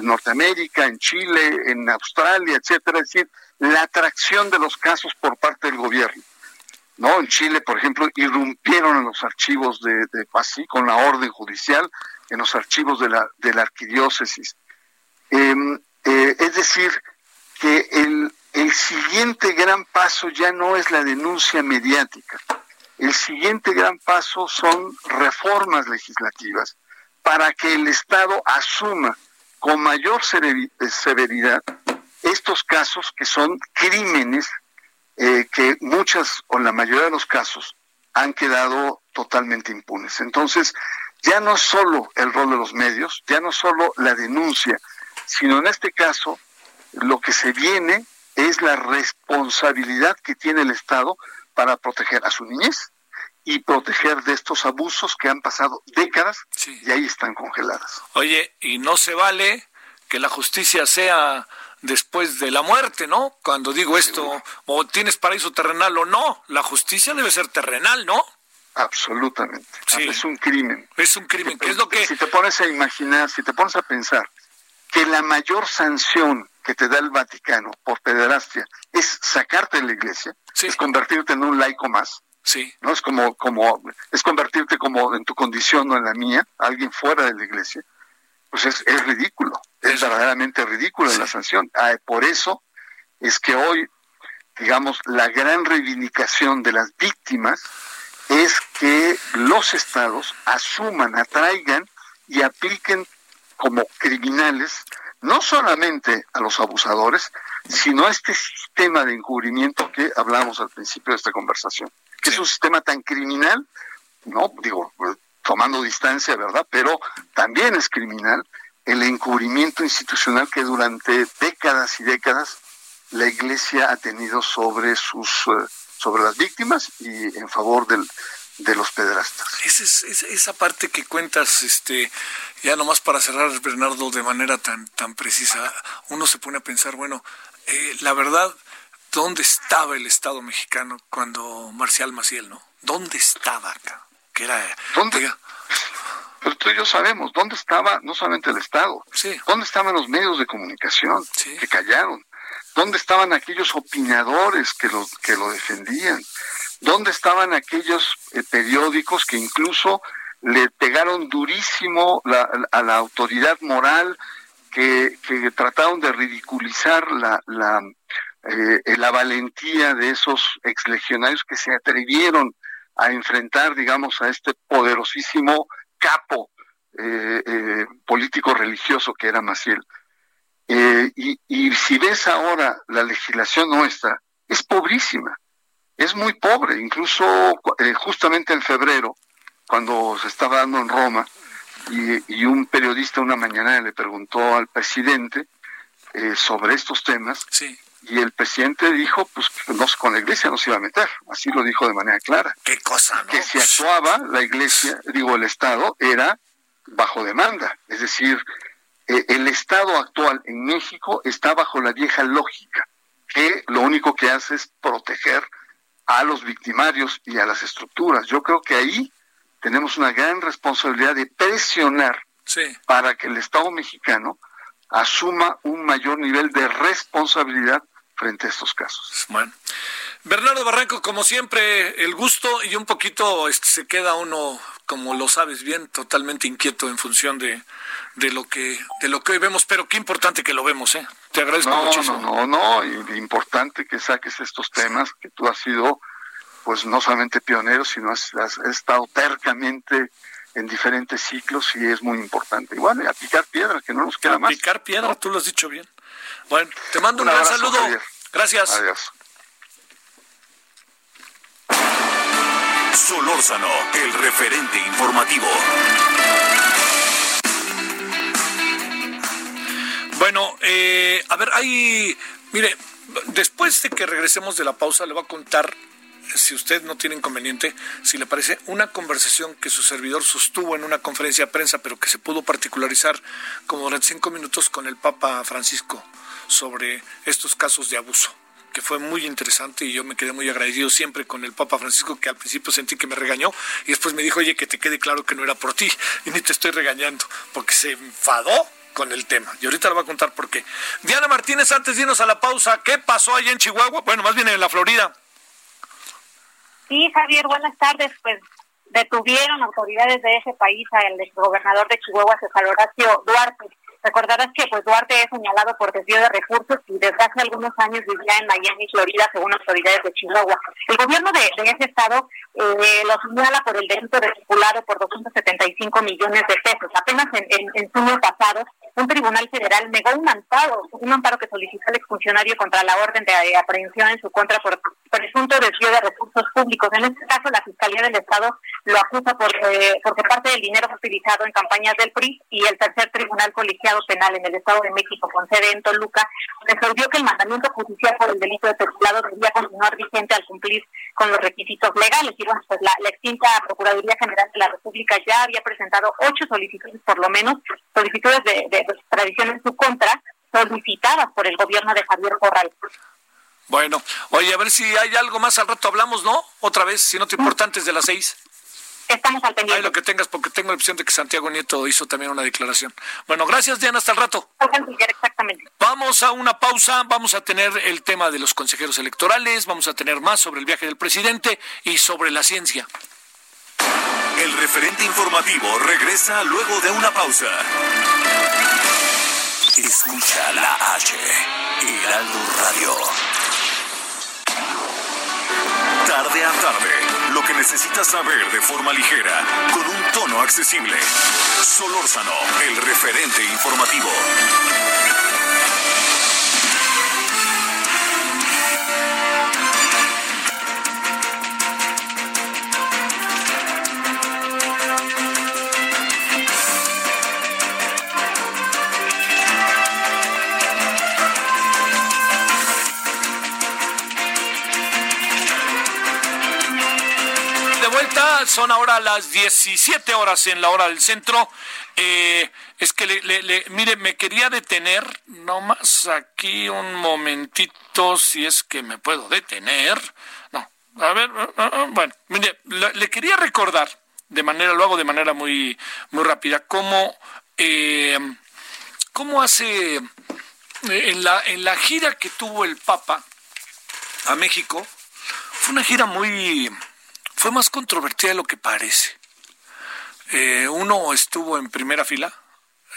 Norteamérica, en Chile, en Australia, etcétera, es decir, la atracción de los casos por parte del gobierno. ¿no? En Chile, por ejemplo, irrumpieron en los archivos de, de así, con la orden judicial, en los archivos de la, de la arquidiócesis. Em, eh, es decir, que el, el siguiente gran paso ya no es la denuncia mediática, el siguiente gran paso son reformas legislativas para que el Estado asuma con mayor severidad estos casos que son crímenes eh, que muchas o la mayoría de los casos han quedado totalmente impunes. Entonces, ya no solo el rol de los medios, ya no solo la denuncia, sino en este caso lo que se viene es la responsabilidad que tiene el Estado para proteger a su niñez y proteger de estos abusos que han pasado décadas y ahí están congeladas. Oye, y no se vale que la justicia sea después de la muerte, ¿no? Cuando digo esto, o tienes paraíso terrenal o no, la justicia debe ser terrenal, ¿no? Absolutamente. Es un crimen. Es un crimen. ¿Qué es lo que... Si te pones a imaginar, si te pones a pensar que la mayor sanción que te da el Vaticano por pederastia es sacarte de la iglesia, es convertirte en un laico más. Sí. No es como, como, es convertirte como en tu condición o en la mía, alguien fuera de la iglesia. Pues es, es ridículo, es verdaderamente ridículo la sanción. Ah, por eso es que hoy, digamos, la gran reivindicación de las víctimas es que los estados asuman, atraigan y apliquen como criminales no solamente a los abusadores, sino a este sistema de encubrimiento que hablamos al principio de esta conversación, que es un sistema tan criminal, no digo tomando distancia, ¿verdad? Pero también es criminal el encubrimiento institucional que durante décadas y décadas la Iglesia ha tenido sobre sus eh, sobre las víctimas y en favor del, de los pedrastas. Esa, es, esa parte que cuentas, este, ya nomás para cerrar, Bernardo, de manera tan, tan precisa, uno se pone a pensar, bueno, eh, la verdad, ¿dónde estaba el Estado mexicano cuando Marcial Maciel, no? ¿Dónde estaba acá? Que era, ¿Dónde? Pero tú y yo sabemos, ¿dónde estaba no solamente el Estado? Sí. ¿Dónde estaban los medios de comunicación que callaron? ¿Dónde estaban aquellos opinadores que lo, que lo defendían? ¿Dónde estaban aquellos eh, periódicos que incluso le pegaron durísimo a la autoridad moral, que, trataron de ridiculizar la, la, eh, la valentía de esos exlegionarios que se atrevieron a enfrentar, digamos, a este poderosísimo capo eh, político religioso que era Maciel? Y, si ves ahora la legislación nuestra, es pobrísima, es muy pobre. Incluso eh, justamente en febrero, cuando se estaba dando en Roma, y, un periodista una mañana le preguntó al presidente eh, sobre estos temas, y el presidente dijo, pues con la iglesia no se iba a meter, así lo dijo de manera clara. ¿Qué cosa? Que si actuaba la iglesia, digo, el Estado, era bajo demanda, es decir, eh, el Estado actual en México está bajo la vieja lógica, que lo único que hace es proteger a los victimarios y a las estructuras. Yo creo que ahí tenemos una gran responsabilidad de presionar para que el Estado mexicano asuma un mayor nivel de responsabilidad frente a estos casos. Bueno. Bernardo Barranco, como siempre, el gusto y un poquito este, se queda uno, como lo sabes bien, totalmente inquieto en función de, de lo que de lo que hoy vemos, pero qué importante que lo vemos, ¿eh? Te agradezco muchísimo. No, no, no, importante que saques estos temas, que tú has sido, pues no solamente pionero, sino has, estado tercamente en diferentes ciclos y es muy importante. Igual, a picar piedra, que no nos queda más. A picar piedra, tú lo has dicho bien. Bueno, te mando un, gran saludo. Gracias. Adiós. Solórzano, el referente informativo. Bueno, eh, a ver, hay, mire, después de que regresemos de la pausa, le voy a contar, si usted no tiene inconveniente, si le parece, una conversación que su servidor sostuvo en una conferencia de prensa, pero que se pudo particularizar como durante cinco minutos con el Papa Francisco sobre estos casos de abuso que fue muy interesante y yo me quedé muy agradecido siempre con el Papa Francisco, que al principio sentí que me regañó y después me dijo, oye, que te quede claro que no era por ti y ni te estoy regañando, porque se enfadó con el tema. Y ahorita le voy a contar por qué. Diana Martínez, antes de irnos a la pausa, ¿qué pasó allá en Chihuahua? Bueno, más bien en la Florida. Sí, Javier, buenas tardes. Pues detuvieron autoridades de ese país al gobernador de Chihuahua, César Horacio Duarte. Recordarás que pues Duarte es señalado por desvío de recursos y desde hace algunos años vivía en Miami, Florida, según autoridades de Chihuahua. El gobierno de, ese estado eh, lo señala por el delito de circulado por 275 millones de pesos. Apenas en, en, en junio pasado, un tribunal federal negó un amparo, un amparo que solicitó el exfuncionario contra la orden de aprehensión en su contra por presunto desvío de recursos públicos. En este caso, la Fiscalía del Estado lo acusa por, eh, parte del dinero utilizado en campañas del PRI y el tercer tribunal colegiado penal en el Estado de México, con sede en Toluca, resolvió que el mandamiento judicial por el delito de peculado debía continuar vigente al cumplir con los requisitos legales. Y bueno, pues la, la extinta Procuraduría General de la República ya había presentado ocho solicitudes, por lo menos, solicitudes de, de, de extradición en su contra, solicitadas por el gobierno de Javier Corral. Bueno, oye, a ver si hay algo más al rato hablamos, ¿no? Otra vez, si no te importa, antes de las seis. Estamos al pendiente. Ay, lo que tengas, porque tengo la opción de que Santiago Nieto hizo también una declaración. Bueno, gracias, Diana, hasta el rato. Exactamente. Vamos a una pausa, vamos a tener el tema de los consejeros electorales, vamos a tener más sobre el viaje del presidente y sobre la ciencia. El referente informativo regresa luego de una pausa. Escucha la H, Heraldo Radio. Tarde a tarde, lo que necesitas saber de forma ligera, con un tono accesible. Solórzano, el referente informativo. Son ahora las 17 horas en la hora del centro. Eh, es que, le, mire, me quería detener, nomás aquí un momentito, si es que me puedo detener. No, a ver, ah, ah, bueno, mire, le, quería recordar, de manera, lo hago de manera muy, muy rápida, cómo, eh, cómo hace, eh, en la, en la gira que tuvo el Papa a México, fue una gira muy fue más controvertida de lo que parece. Eh, uno estuvo en primera fila,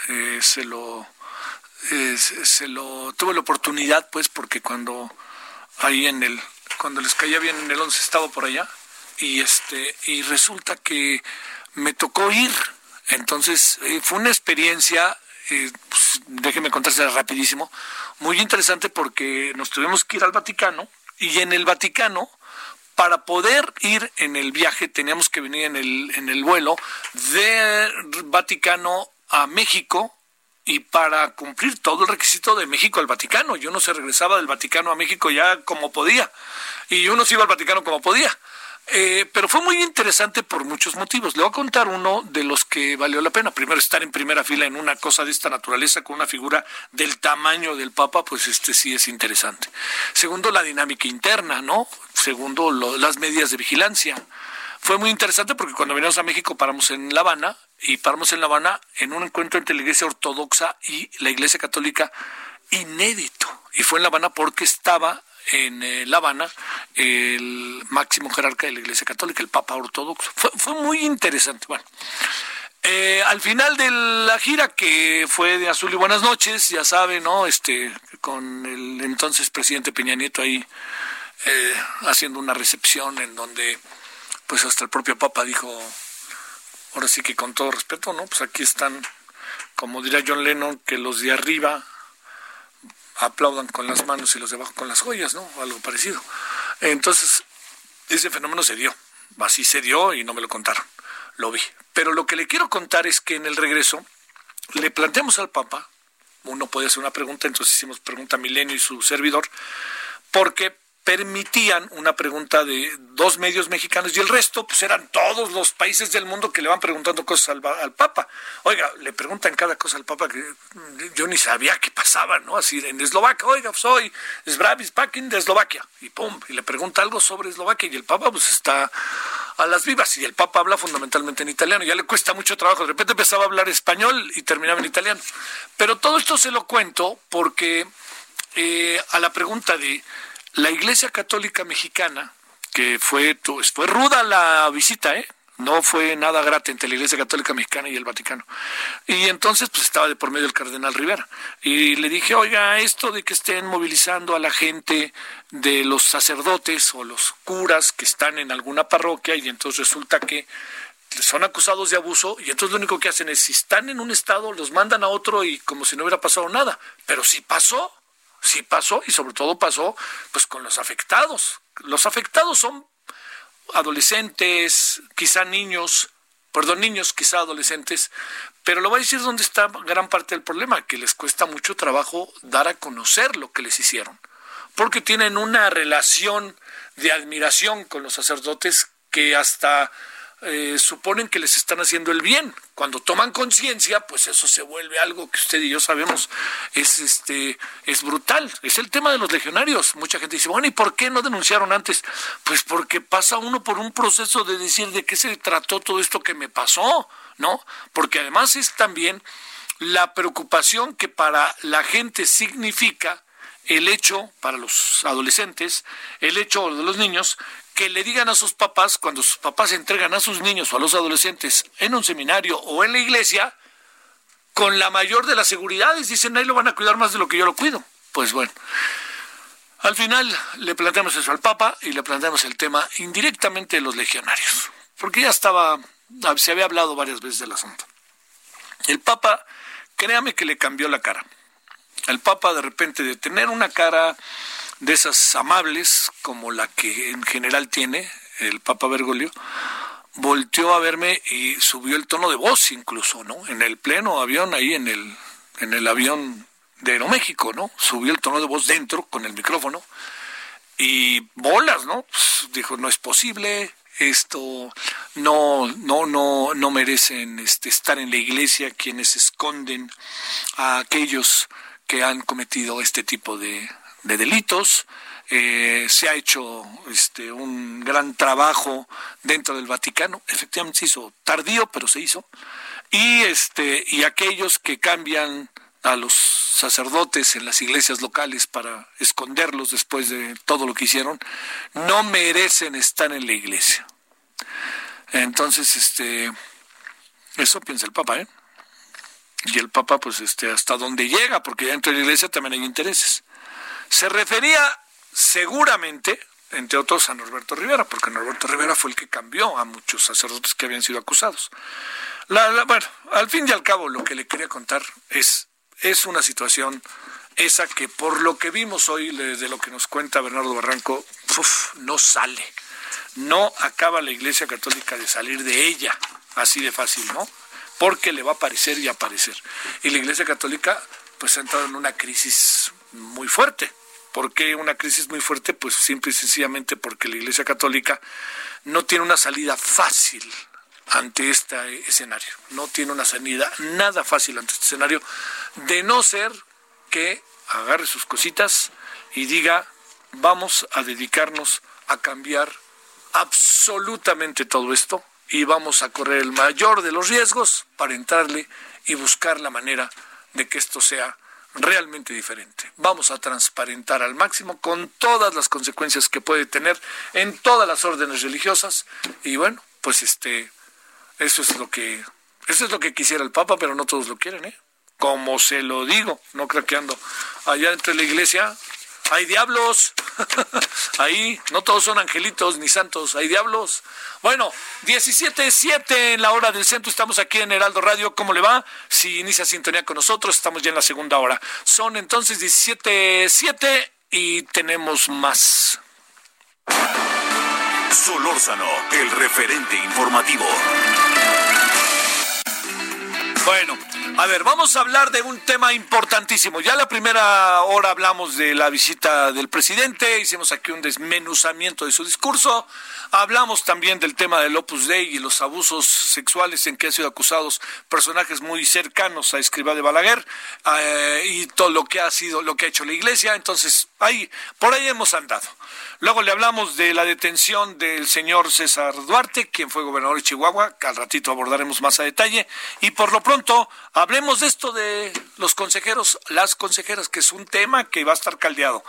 eh, se lo eh, se lo tuvo la oportunidad pues porque cuando ahí en el cuando les caía bien en el 11 estaba por allá y este y resulta que me tocó ir entonces fue una experiencia pues, déjeme contársela rapidísimo muy interesante porque nos tuvimos que ir al Vaticano y en el Vaticano para poder ir en el viaje teníamos que venir en el, en el vuelo de Vaticano a México y para cumplir todo el requisito de México al Vaticano. Yo no se regresaba del Vaticano a México ya como podía y uno se iba al Vaticano como podía. Eh, pero fue muy interesante por muchos motivos. Le voy a contar uno de los que valió la pena. Primero, estar en primera fila en una cosa de esta naturaleza con una figura del tamaño del Papa, pues este sí es interesante. Segundo, la dinámica interna, ¿no? Segundo, las medidas de vigilancia. Fue muy interesante porque cuando venimos a México paramos en La Habana y paramos en La Habana en un encuentro entre la Iglesia Ortodoxa y la Iglesia Católica inédito. Y fue en La Habana porque estaba en eh, La Habana el máximo jerarca de la Iglesia Católica, el Papa Ortodoxo. Fue, muy interesante. Bueno, eh, al final de la gira que fue de Azul y Buenas noches, ya sabe, ¿no? Este, con el entonces presidente Peña Nieto ahí eh, haciendo una recepción en donde, pues hasta el propio Papa dijo, ahora sí que con todo respeto, ¿no? Pues aquí están, como diría John Lennon, que los de arriba aplaudan con las manos y los de abajo con las joyas, ¿no? Algo parecido. Entonces, ese fenómeno se dio. Así se dio y no me lo contaron. Lo vi. Pero lo que le quiero contar es que en el regreso le planteamos al Papa, uno puede hacer una pregunta, entonces hicimos pregunta a Milenio y su servidor, porque permitían una pregunta de dos medios mexicanos y el resto pues eran todos los países del mundo que le van preguntando cosas al, Papa. Oiga, le preguntan cada cosa al Papa que yo ni sabía qué pasaba, ¿no? Así en Eslovaquia, oiga, soy Sbravis Pakin de Eslovaquia y pum, y le pregunta algo sobre Eslovaquia y el Papa pues está a las vivas y el Papa habla fundamentalmente en italiano, ya le cuesta mucho trabajo, de repente empezaba a hablar español y terminaba en italiano. Pero todo esto se lo cuento porque eh, a la pregunta de la Iglesia Católica Mexicana, que fue, fue ruda la visita, ¿eh? no fue nada grato entre la Iglesia Católica Mexicana y el Vaticano. Y entonces pues estaba de por medio el cardenal Rivera. Y le dije, oiga, esto de que estén movilizando a la gente de los sacerdotes o los curas que están en alguna parroquia y entonces resulta que son acusados de abuso y entonces lo único que hacen es si están en un estado los mandan a otro y como si no hubiera pasado nada. Pero si pasó, sí pasó y sobre todo pasó pues con los afectados. Los afectados son adolescentes, quizá niños, perdón, niños, quizá adolescentes, pero lo voy a decir donde está gran parte del problema, que les cuesta mucho trabajo dar a conocer lo que les hicieron, porque tienen una relación de admiración con los sacerdotes que hasta eh, suponen que les están haciendo el bien. Cuando toman conciencia, pues eso se vuelve algo que usted y yo sabemos es este es brutal. Es el tema de los legionarios. Mucha gente dice, bueno, ¿y por qué no denunciaron antes? Pues porque pasa uno por un proceso de decir de qué se trató todo esto que me pasó, ¿no? Porque además es también la preocupación que para la gente significa el hecho, para los adolescentes, el hecho de los niños, que le digan a sus papás, cuando sus papás entregan a sus niños o a los adolescentes en un seminario o en la iglesia, con la mayor de las seguridades, dicen, ahí lo van a cuidar más de lo que yo lo cuido. Pues bueno, al final le planteamos eso al Papa y le planteamos el tema indirectamente de los legionarios, porque ya estaba, se había hablado varias veces del asunto. El Papa, créame que le cambió la cara. El Papa de repente de tener una cara de esas amables, como la que en general tiene el Papa Bergoglio, volteó a verme y subió el tono de voz incluso, ¿no? En el pleno avión, ahí en el, en el avión de Aeroméxico, ¿no? Subió el tono de voz dentro con el micrófono y bolas, ¿no? Pues dijo, no es posible, esto no no no no merecen este, estar en la iglesia quienes esconden a aquellos que han cometido este tipo de, de delitos. Eh, se ha hecho este, un gran trabajo dentro del Vaticano. Efectivamente se hizo tardío, pero se hizo. Y, este, y aquellos que cambian a los sacerdotes en las iglesias locales para esconderlos después de todo lo que hicieron, no merecen estar en la iglesia. Entonces, este, eso piensa el Papa, ¿eh? Y el Papa, pues, este, hasta dónde llega, porque dentro de la iglesia también hay intereses. Se refería seguramente, entre otros, a Norberto Rivera, porque Norberto Rivera fue el que cambió a muchos sacerdotes que habían sido acusados. bueno, al fin y al cabo, lo que le quería contar es, es una situación esa que por lo que vimos hoy, desde lo que nos cuenta Bernardo Barranco, no sale. No acaba la Iglesia Católica de salir de ella, así de fácil, ¿no? Porque le va a aparecer y aparecer. Y la Iglesia Católica pues ha entrado en una crisis muy fuerte. ¿Por qué una crisis muy fuerte? Pues simple y sencillamente porque la Iglesia Católica no tiene una salida fácil ante este escenario. No tiene una salida nada fácil ante este escenario, de no ser que agarre sus cositas y diga, vamos a dedicarnos a cambiar absolutamente todo esto y vamos a correr el mayor de los riesgos para entrarle y buscar la manera de que esto sea realmente diferente. Vamos a transparentar al máximo con todas las consecuencias que puede tener en todas las órdenes religiosas y bueno, pues este eso es lo que eso es lo que quisiera el Papa, pero no todos lo quieren, ¿eh? Como se lo digo, no creo que ando allá dentro de la iglesia hay diablos. Ahí no todos son angelitos ni santos, hay diablos. Bueno, 17.7 en la hora del centro, estamos aquí en Heraldo Radio. ¿Cómo le va? Si inicia sintonía con nosotros, estamos ya en la segunda hora. Son entonces 17.7 y tenemos más. Solórzano, el referente informativo. Bueno, a ver, vamos a hablar de un tema importantísimo. Ya la primera hora hablamos de la visita del presidente, hicimos aquí un desmenuzamiento de su discurso, hablamos también del tema del Opus Dei y los abusos sexuales en que han sido acusados personajes muy cercanos a Escribá de Balaguer eh, y todo lo que ha sido, lo que ha hecho la Iglesia. Entonces, ahí, por ahí hemos andado. Luego le hablamos de la detención del señor César Duarte, quien fue gobernador de Chihuahua, al ratito abordaremos más a detalle. Y por lo pronto hablemos de esto de los consejeros, las consejeras, que es un tema que va a estar caldeado.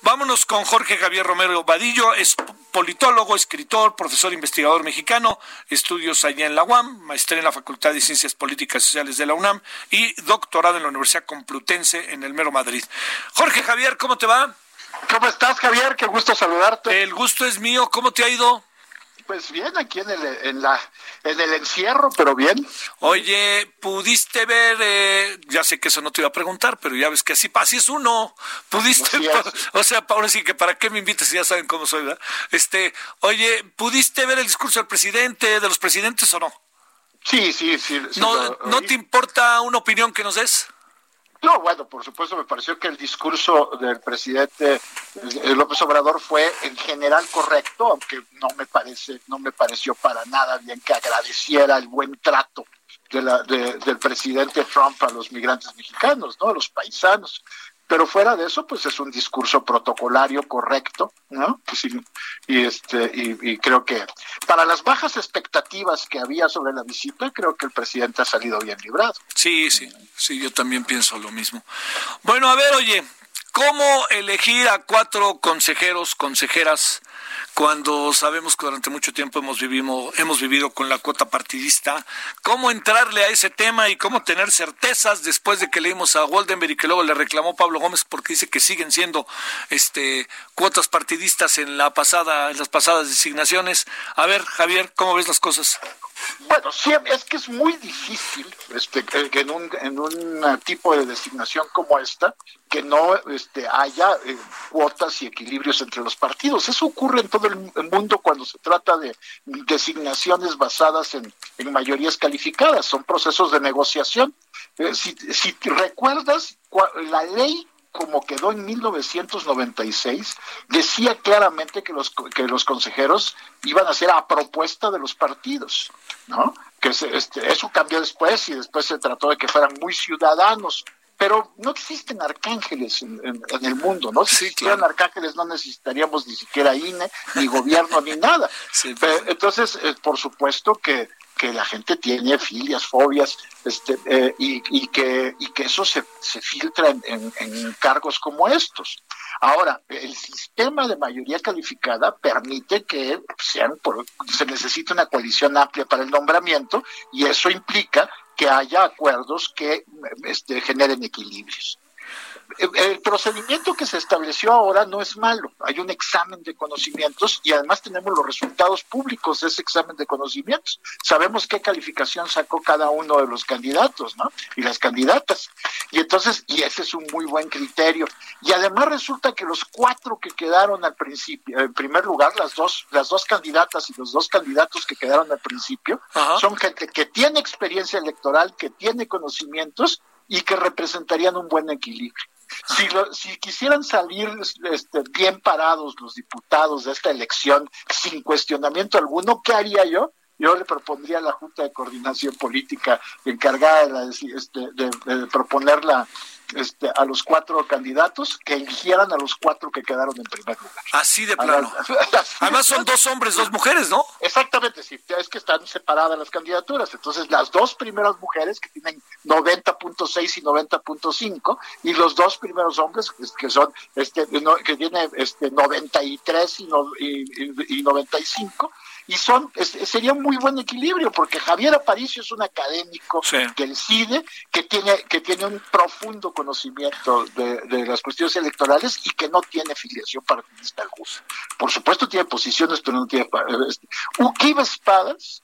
Vámonos con Jorge Javier Romero Vadillo, es politólogo, escritor, profesor investigador mexicano, estudios allá en la UAM, maestría en la Facultad de Ciencias Políticas y Sociales de la UNAM y doctorado en la Universidad Complutense en el Mero Madrid. Jorge Javier, ¿cómo te va? ¿Cómo estás, Javier? Qué gusto saludarte. El gusto es mío. ¿Cómo te ha ido? Pues bien, aquí en el, en la, en el encierro, pero bien. Oye, ¿pudiste ver? Eh, ya sé que eso no te iba a preguntar, pero ya ves que así, así es uno. ¿Pudiste? O sea, ahora sí que para qué me invitas si ya saben cómo soy, ¿verdad? Este, oye, ¿pudiste ver el discurso del presidente, de los presidentes o no? Sí, sí, sí. ¿No, ¿no te importa una opinión que nos des? No, bueno, por supuesto me pareció que el discurso del presidente eh, López Obrador fue en general correcto, aunque no me parece, no me pareció para nada bien que agradeciera el buen trato de la, del presidente Trump a los migrantes mexicanos, ¿no? A los paisanos. Pero fuera de eso, pues es un discurso protocolario correcto, ¿no? y, este, y, creo que para las bajas expectativas que había sobre la visita, creo que el presidente ha salido bien librado. Sí, sí, sí, yo también pienso lo mismo. Bueno, a ver, oye, ¿cómo elegir a cuatro consejeros, consejeras cuando sabemos que durante mucho tiempo hemos vivido, hemos vivido con la cuota partidista, cómo entrarle a ese tema y cómo tener certezas después de que leímos a Waldenberg y que luego le reclamó Pablo Gómez porque dice que siguen siendo este cuotas partidistas en la pasada, en las pasadas designaciones. A ver, Javier, ¿cómo ves las cosas? Bueno, sí, es que es muy difícil este, que en un, en un tipo de designación como esta, que no este, haya eh, cuotas y equilibrios entre los partidos. Eso ocurre en todo el mundo cuando se trata de designaciones basadas en, mayorías calificadas. Son procesos de negociación. Eh, si, si recuerdas, la ley como quedó en 1996, decía claramente que los, que los consejeros iban a ser a propuesta de los partidos, ¿no? Que este, eso cambió después y después se trató de que fueran muy ciudadanos. Pero no existen arcángeles en, el mundo, ¿no? Si existieran arcángeles no necesitaríamos ni siquiera INE, ni gobierno, ni nada. entonces, eh, por supuesto que que la gente tiene filias, fobias, este, eh, y, que, y que eso se, se filtra en, cargos como estos. Ahora, el sistema de mayoría calificada permite que sean se necesite una coalición amplia para el nombramiento y eso implica que haya acuerdos que este, generen equilibrios el procedimiento que se estableció ahora no es malo. Hay un examen de conocimientos y además tenemos los resultados públicos de ese examen de conocimientos. Sabemos qué calificación sacó cada uno de los candidatos, ¿no? Y las candidatas. Y entonces, y ese es un muy buen criterio. Y además resulta que los cuatro que quedaron al principio, en primer lugar, las dos, las dos candidatas y los dos candidatos que quedaron al principio, son gente que tiene experiencia electoral, que tiene conocimientos y que representarían un buen equilibrio. Si, si quisieran salir este, bien parados los diputados de esta elección sin cuestionamiento alguno, ¿qué haría yo? Yo le propondría a la Junta de Coordinación Política encargada de, este, de proponer la, este, a los cuatro candidatos que eligieran a los cuatro que quedaron en primer lugar. Así de plano. Además son dos hombres, dos mujeres, ¿no? Exactamente, sí. Es que están separadas las candidaturas. Entonces las dos primeras mujeres que tienen 90.6 y 90.5 y los dos primeros hombres que son este que tiene este 93 y, y, y 95 y son sería un muy buen equilibrio porque Javier Aparicio es un académico del CIDE que tiene que tiene un profundo conocimiento de, las cuestiones electorales y que no tiene filiación partidista alguna. Por supuesto tiene posiciones, pero no tiene... Este, Uquiba Espadas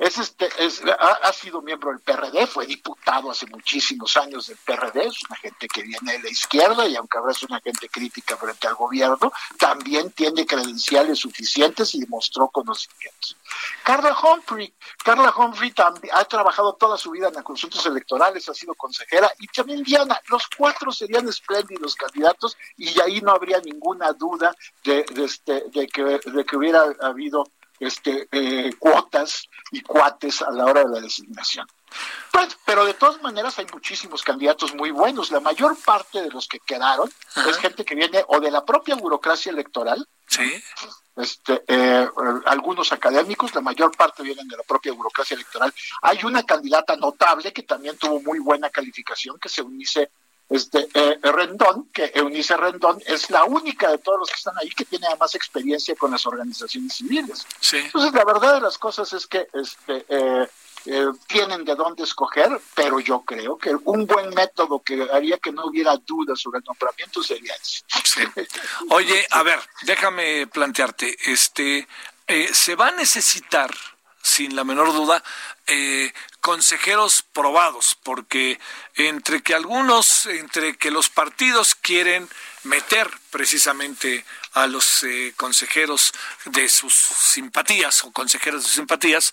es este, es, ha, sido miembro del PRD, fue diputado hace muchísimos años del PRD, es una gente que viene de la izquierda y aunque ahora es una gente crítica frente al gobierno, también tiene credenciales suficientes y demostró conocimientos. Carla Humphrey, Carla Humphrey también ha trabajado toda su vida en asuntos electorales, ha sido consejera y también Diana, los cuatro serían espléndidos candidatos y ahí no habría ninguna duda de, este, de, que, de que hubiera habido este, eh, cuotas y cuates a la hora de la designación. Pues, pero de todas maneras hay muchísimos candidatos muy buenos. La mayor parte de los que quedaron es gente que viene o de la propia burocracia electoral, sí. este, eh, algunos académicos, la mayor parte vienen de la propia burocracia electoral. Hay una candidata notable que también tuvo muy buena calificación, que se Eunice este, eh, Rendón, que Eunice Rendón es la única de todos los que están ahí que tiene más experiencia con las organizaciones civiles. Sí. Entonces, la verdad de las cosas es que este, eh, eh, tienen de dónde escoger, pero yo creo que un buen método que haría que no hubiera dudas sobre el nombramiento sería ese. Oye, a ver, déjame plantearte, este, eh, se va a necesitar, sin la menor duda, eh, consejeros probados, porque entre que algunos, entre que los partidos quieren meter precisamente a los eh, consejeros de sus simpatías o consejeros de sus simpatías,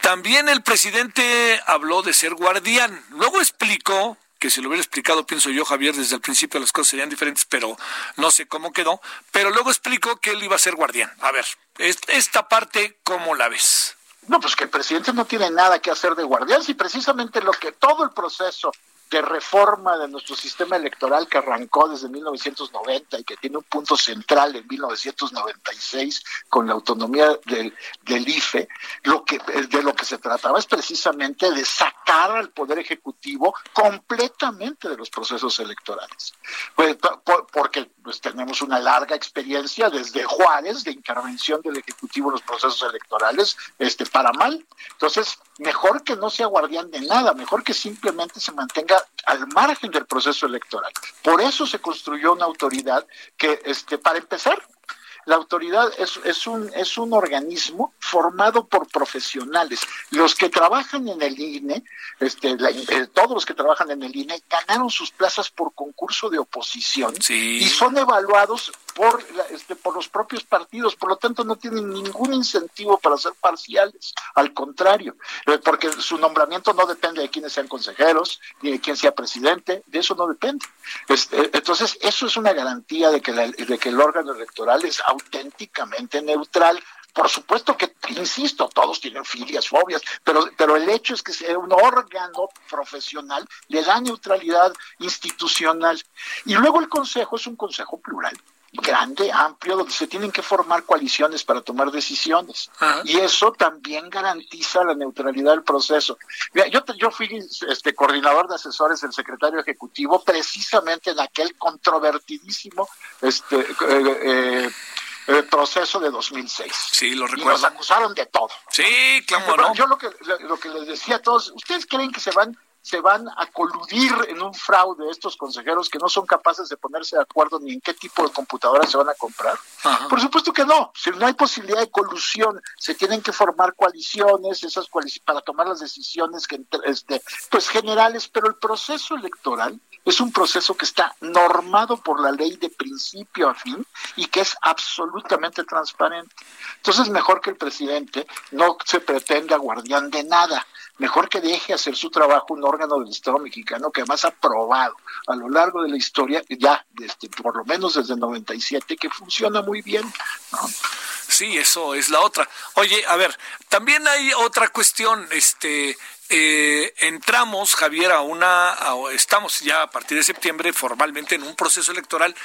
también el presidente habló de ser guardián. Luego explicó que si lo hubiera explicado, pienso yo, Javier, desde el principio las cosas serían diferentes, pero no sé cómo quedó. Pero luego explicó que él iba a ser guardián. A ver, esta parte, ¿cómo la ves? No, pues que el presidente no tiene nada que hacer de guardián, si precisamente lo que todo el proceso de reforma de nuestro sistema electoral que arrancó desde 1990 y que tiene un punto central en 1996 con la autonomía del, IFE, lo que, de lo que se trataba es precisamente de sacar al Poder Ejecutivo completamente de los procesos electorales. Pues, porque pues, tenemos una larga experiencia desde Juárez de intervención del Ejecutivo en los procesos electorales este, para mal. Entonces, mejor que no sea guardián de nada, mejor que simplemente se mantenga al margen del proceso electoral. Por eso se construyó una autoridad que, este, para empezar, la autoridad es, es, un, es un organismo formado por profesionales. Los que trabajan en el INE, este, eh, todos los que trabajan en el INE, ganaron sus plazas por concurso de oposición y son evaluados por, este, por los propios partidos, por lo tanto no tienen ningún incentivo para ser parciales, al contrario, eh, porque su nombramiento no depende de quiénes sean consejeros, ni de quién sea presidente, de eso no depende. Este, entonces, eso es una garantía de que, el órgano electoral es auténticamente neutral. Por supuesto que, insisto, todos tienen filias, fobias, pero, pero el hecho es que sea un órgano profesional le da neutralidad institucional. Y luego el consejo es un consejo plural grande, amplio, donde se tienen que formar coaliciones para tomar decisiones. Y eso también garantiza la neutralidad del proceso. yo, yo fui este, coordinador de asesores del secretario ejecutivo precisamente en aquel controvertidísimo este, eh, eh, proceso de 2006. Sí, lo recuerdo. Y nos acusaron de todo. Sí, claro. Yo lo que, lo que les decía a todos, ¿ustedes creen que se van se van a coludir en un fraude estos consejeros que no son capaces de ponerse de acuerdo ni en qué tipo de computadora se van a comprar? Por supuesto que no, si no hay posibilidad de colusión, se tienen que formar coaliciones, esas coaliciones para tomar las decisiones que este, pues generales, pero el proceso electoral es un proceso que está normado por la ley de principio a fin y que es absolutamente transparente. Entonces, mejor que el presidente no se pretenda guardián de nada mejor que deje hacer su trabajo un órgano del Estado mexicano que además ha probado a lo largo de la historia, ya desde, por lo menos desde el 97, que funciona muy bien. Sí, eso es la otra. Oye, a ver, también hay otra cuestión, este, eh, entramos, Javier, a una, estamos ya a partir de septiembre formalmente en un proceso electoral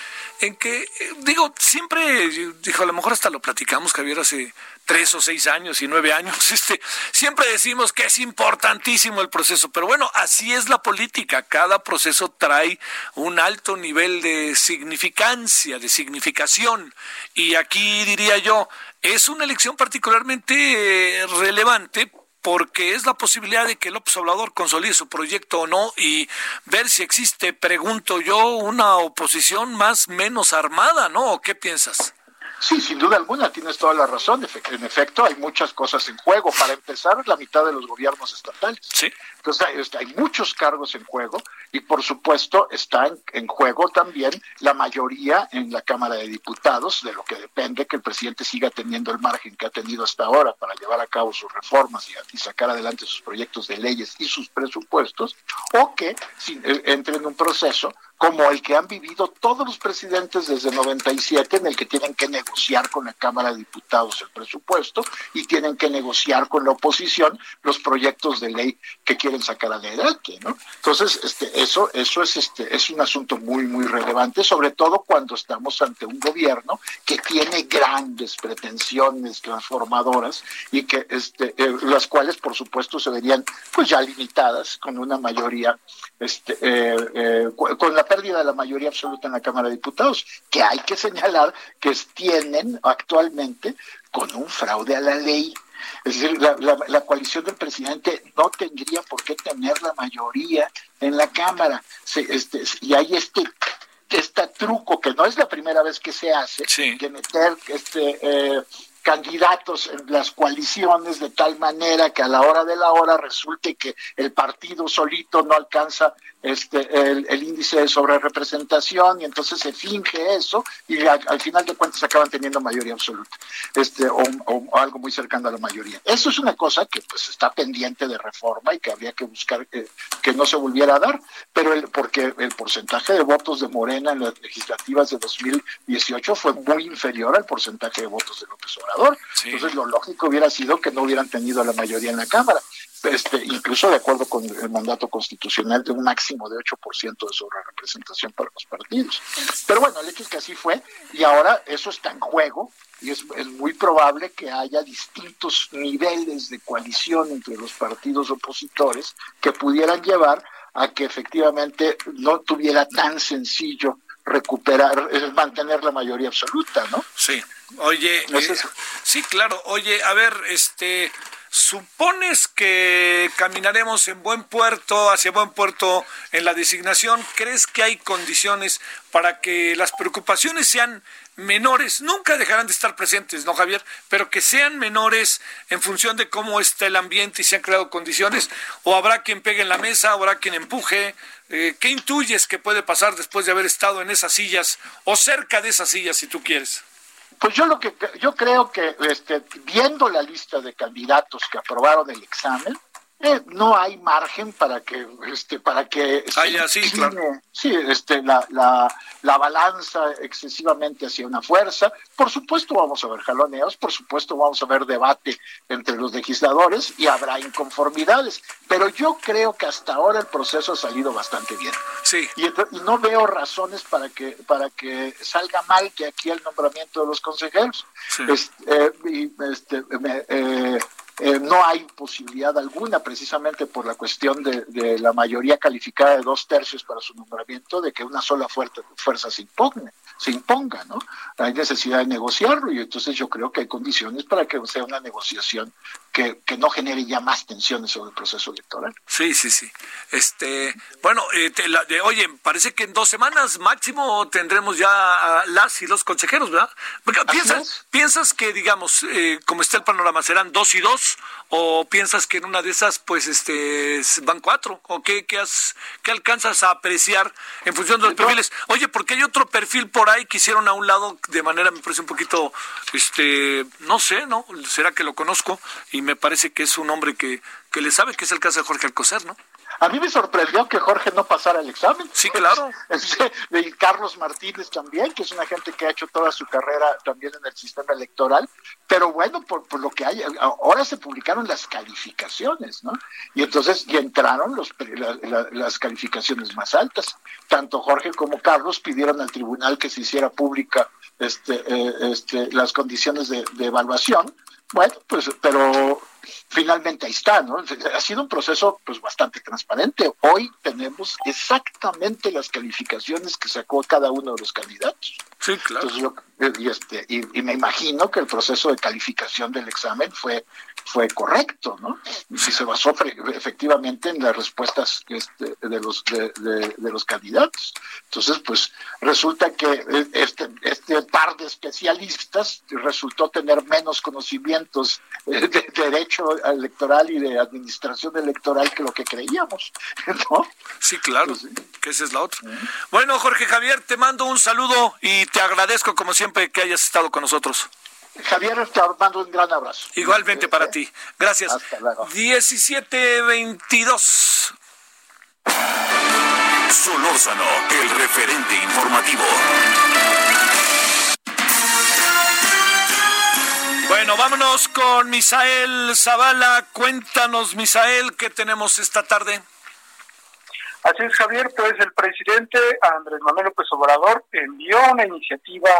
en que, eh, digo, siempre, dijo, a lo mejor hasta lo platicamos, Javier, hace tres o seis años y nueve años, este, siempre decimos que es importantísimo el proceso, pero bueno, así es la política, cada proceso trae un alto nivel de significancia, de significación, y aquí diría yo, es una elección particularmente eh, relevante porque es la posibilidad de que López Obrador consolide su proyecto o no y ver si existe, pregunto yo, una oposición más menos armada, ¿no? ¿Qué piensas? Sí, sin duda alguna, tienes toda la razón. En efecto, hay muchas cosas en juego. Para empezar, la mitad de los gobiernos estatales. Sí. Entonces, hay muchos cargos en juego y, por supuesto, está en, juego también la mayoría en la Cámara de Diputados, de lo que depende que el presidente siga teniendo el margen que ha tenido hasta ahora para llevar a cabo sus reformas y, sacar adelante sus proyectos de leyes y sus presupuestos, o que si, eh, entre en un proceso como el que han vivido todos los presidentes desde 97, en el que tienen que negociar con la Cámara de Diputados el presupuesto y tienen que negociar con la oposición los proyectos de ley que quieren sacar adelante, ¿no? Entonces, este, eso, eso es, este, es un asunto muy, muy relevante, sobre todo cuando estamos ante un gobierno que tiene grandes pretensiones transformadoras y que, este, eh, las cuales, por supuesto, se verían, pues ya limitadas con una mayoría, este, eh, eh, con la pérdida de la mayoría absoluta en la Cámara de Diputados, que hay que señalar que tienen actualmente con un fraude a la ley. Es decir, la, coalición del presidente no tendría por qué tener la mayoría en la Cámara. este, y hay este este truco que no es la primera vez que se hace, que meter este eh, candidatos en las coaliciones de tal manera que a la hora de la hora resulte que el partido solito no alcanza este el, índice de sobrerepresentación y entonces se finge eso y al, final de cuentas acaban teniendo mayoría absoluta este o, algo muy cercano a la mayoría. Eso es una cosa que pues está pendiente de reforma y que habría que buscar que, que no se volviera a dar pero el, porque el porcentaje de votos de Morena en las legislativas de 2018 fue muy inferior al porcentaje de votos de López Obrador. Entonces lo lógico hubiera sido que no hubieran tenido la mayoría en la Cámara, este, incluso de acuerdo con el mandato constitucional de un máximo de 8% de sobre representación para los partidos. Pero bueno, el hecho es que así fue y ahora eso está en juego y es, es muy probable que haya distintos niveles de coalición entre los partidos opositores que pudieran llevar a que efectivamente no tuviera tan sencillo recuperar, mantener la mayoría absoluta, ¿no? Sí. Oye, eh, sí, claro. Oye, a ver, este, ¿supones que caminaremos en buen puerto, hacia buen puerto en la designación? ¿Crees que hay condiciones para que las preocupaciones sean menores? Nunca dejarán de estar presentes, ¿no, Javier? Pero que sean menores en función de cómo está el ambiente y se han creado condiciones. ¿O habrá quien pegue en la mesa, habrá quien empuje? Eh, ¿Qué intuyes que puede pasar después de haber estado en esas sillas o cerca de esas sillas, si tú quieres? Pues yo lo que yo creo que este, viendo la lista de candidatos que aprobaron el examen, eh, no hay margen para que este para que ah, sí, sí, este la, la, la, balanza excesivamente hacia una fuerza. Por supuesto vamos a ver jaloneos por supuesto vamos a ver debate entre los legisladores y habrá inconformidades pero yo creo que hasta ahora el proceso ha salido bastante bien. Sí. Y, no veo razones para que para que salga mal que aquí el nombramiento de los consejeros. Este, y este, eh, eh, no hay posibilidad alguna, precisamente por la cuestión de, la mayoría calificada de dos tercios para su nombramiento, de que una sola fuerza, fuerza se imponga, se imponga, ¿no? Hay necesidad de negociarlo y entonces yo creo que hay condiciones para que sea una negociación que, que no genere ya más tensiones sobre el proceso electoral. Sí, sí, sí. Este, bueno, eh, de, oye, parece que en dos semanas máximo tendremos ya las y los consejeros, ¿verdad? ¿Piensas, ¿Piensas que, digamos, eh, como está el panorama, serán dos y dos? o piensas que en una de esas pues este van cuatro o qué, qué, has, qué alcanzas a apreciar en función de los perfiles oye porque hay otro perfil por ahí que hicieron a un lado de manera me parece un poquito este no sé no será que lo conozco y me parece que es un hombre que que le sabe que es el caso de Jorge Alcocer no a mí me sorprendió que Jorge no pasara el examen. Sí, claro. Y Carlos Martínez también, que es una gente que ha hecho toda su carrera también en el sistema electoral. Pero bueno, por, lo que hay, ahora se publicaron las calificaciones, ¿no? Y entonces y entraron los, las calificaciones más altas. Tanto Jorge como Carlos pidieron al tribunal que se hiciera pública este, eh, este, las condiciones de, de evaluación. Bueno, pues, pero finalmente ahí está, ¿no? Ha sido un proceso pues bastante transparente. Hoy tenemos exactamente las calificaciones que sacó cada uno de los candidatos. Sí, claro. y, este, y, me imagino que el proceso de calificación del examen fue fue correcto, ¿no? Si se basó efectivamente en las respuestas este, de los de, de, los candidatos. Entonces, pues resulta que este este par de especialistas resultó tener menos conocimientos de derecho electoral y de administración electoral que lo que creíamos, ¿no? Sí, claro, pues que esa es la otra. Bueno, Jorge Javier, te mando un saludo y te agradezco como siempre que hayas estado con nosotros. Javier, te mando un gran abrazo. Igualmente para ti. Gracias. Hasta luego. 1722. Solórzano, el referente informativo. Bueno, vámonos con Misael Zavala. Cuéntanos, Misael, ¿qué tenemos esta tarde? Así es, Javier, pues el presidente Andrés Manuel López Obrador envió una iniciativa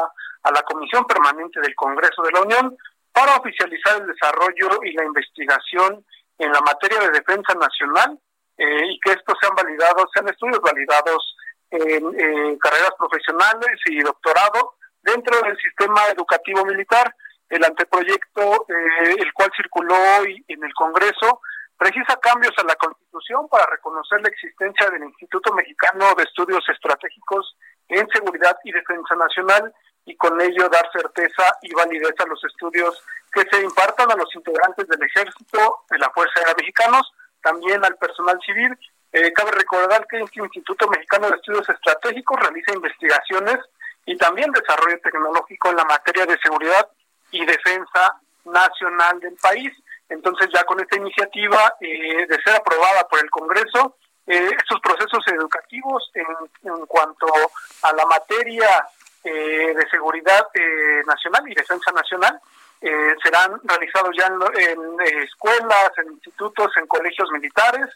a la Comisión Permanente del Congreso de la Unión para oficializar el desarrollo y la investigación en la materia de defensa nacional eh, y que estos sean validados, sean estudios validados en carreras profesionales y doctorado dentro del sistema educativo militar. El anteproyecto, eh, el cual circuló hoy en el Congreso, precisa cambios a la Constitución para reconocer la existencia del Instituto Mexicano de Estudios Estratégicos en Seguridad y Defensa Nacional y con ello dar certeza y validez a los estudios que se impartan a los integrantes del Ejército, de la Fuerza Aérea Mexicanos, también al personal civil. Eh, cabe recordar que este Instituto Mexicano de Estudios Estratégicos realiza investigaciones y también desarrollo tecnológico en la materia de seguridad y defensa nacional del país. Entonces ya con esta iniciativa eh, de ser aprobada por el Congreso, eh, estos procesos educativos en, en, cuanto a la materia eh, de seguridad eh, nacional y defensa nacional eh, serán realizados ya en, en escuelas, en institutos, en colegios militares,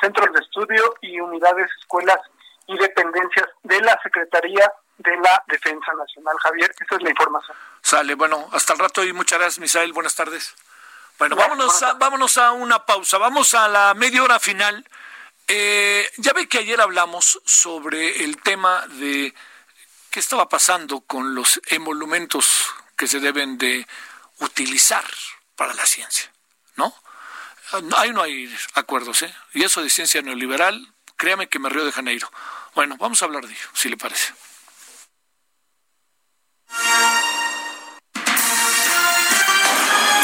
centros de estudio y unidades, escuelas y dependencias de la Secretaría de la Defensa Nacional. Javier, esa es la información. Sale, bueno, hasta el rato y muchas gracias, Misael. Buenas tardes. Bueno, vámonos a, vámonos a una pausa, vamos a la media hora final. Eh, ya ve que ayer hablamos sobre el tema de qué estaba pasando con los emolumentos que se deben de utilizar para la ciencia, ¿no? Ahí no hay acuerdos, ¿eh? Y eso de ciencia neoliberal, créame que me río de Janeiro. Bueno, vamos a hablar de ello, si le parece.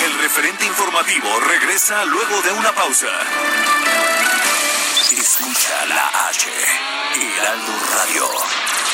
El referente informativo regresa luego de una pausa. Escucha la H, Heraldo Radio.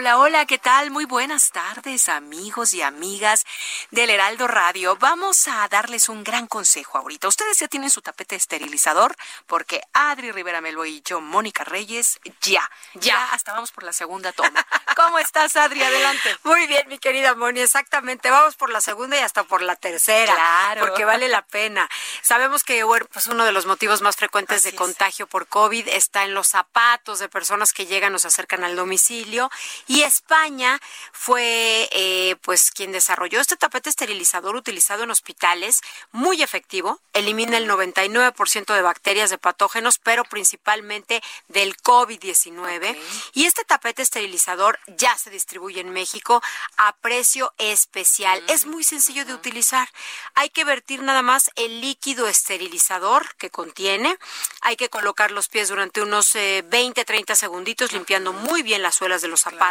Hola, hola, ¿qué tal? Muy buenas tardes, amigos y amigas del Heraldo Radio. Vamos a darles un gran consejo ahorita. Ustedes ya tienen su tapete esterilizador porque Adri Rivera Melo y yo, Mónica Reyes, ya, ya, hasta vamos por la segunda toma. ¿Cómo estás, Adri? Adelante. Muy bien, mi querida Moni, exactamente. Vamos por la segunda y hasta por la tercera. Claro. Porque vale la pena. Sabemos que pues uno de los motivos más frecuentes Así de es. contagio por COVID está en los zapatos de personas que llegan o se acercan al domicilio. Y España fue eh, pues quien desarrolló este tapete esterilizador utilizado en hospitales, muy efectivo, elimina el 99% de bacterias, de patógenos, pero principalmente del COVID-19. Y este tapete esterilizador ya se distribuye en México a precio especial. Es muy sencillo de utilizar. Hay que vertir nada más el líquido esterilizador que contiene. Hay que colocar los pies durante unos eh, 20, 30 segunditos, limpiando muy bien las suelas de los zapatos.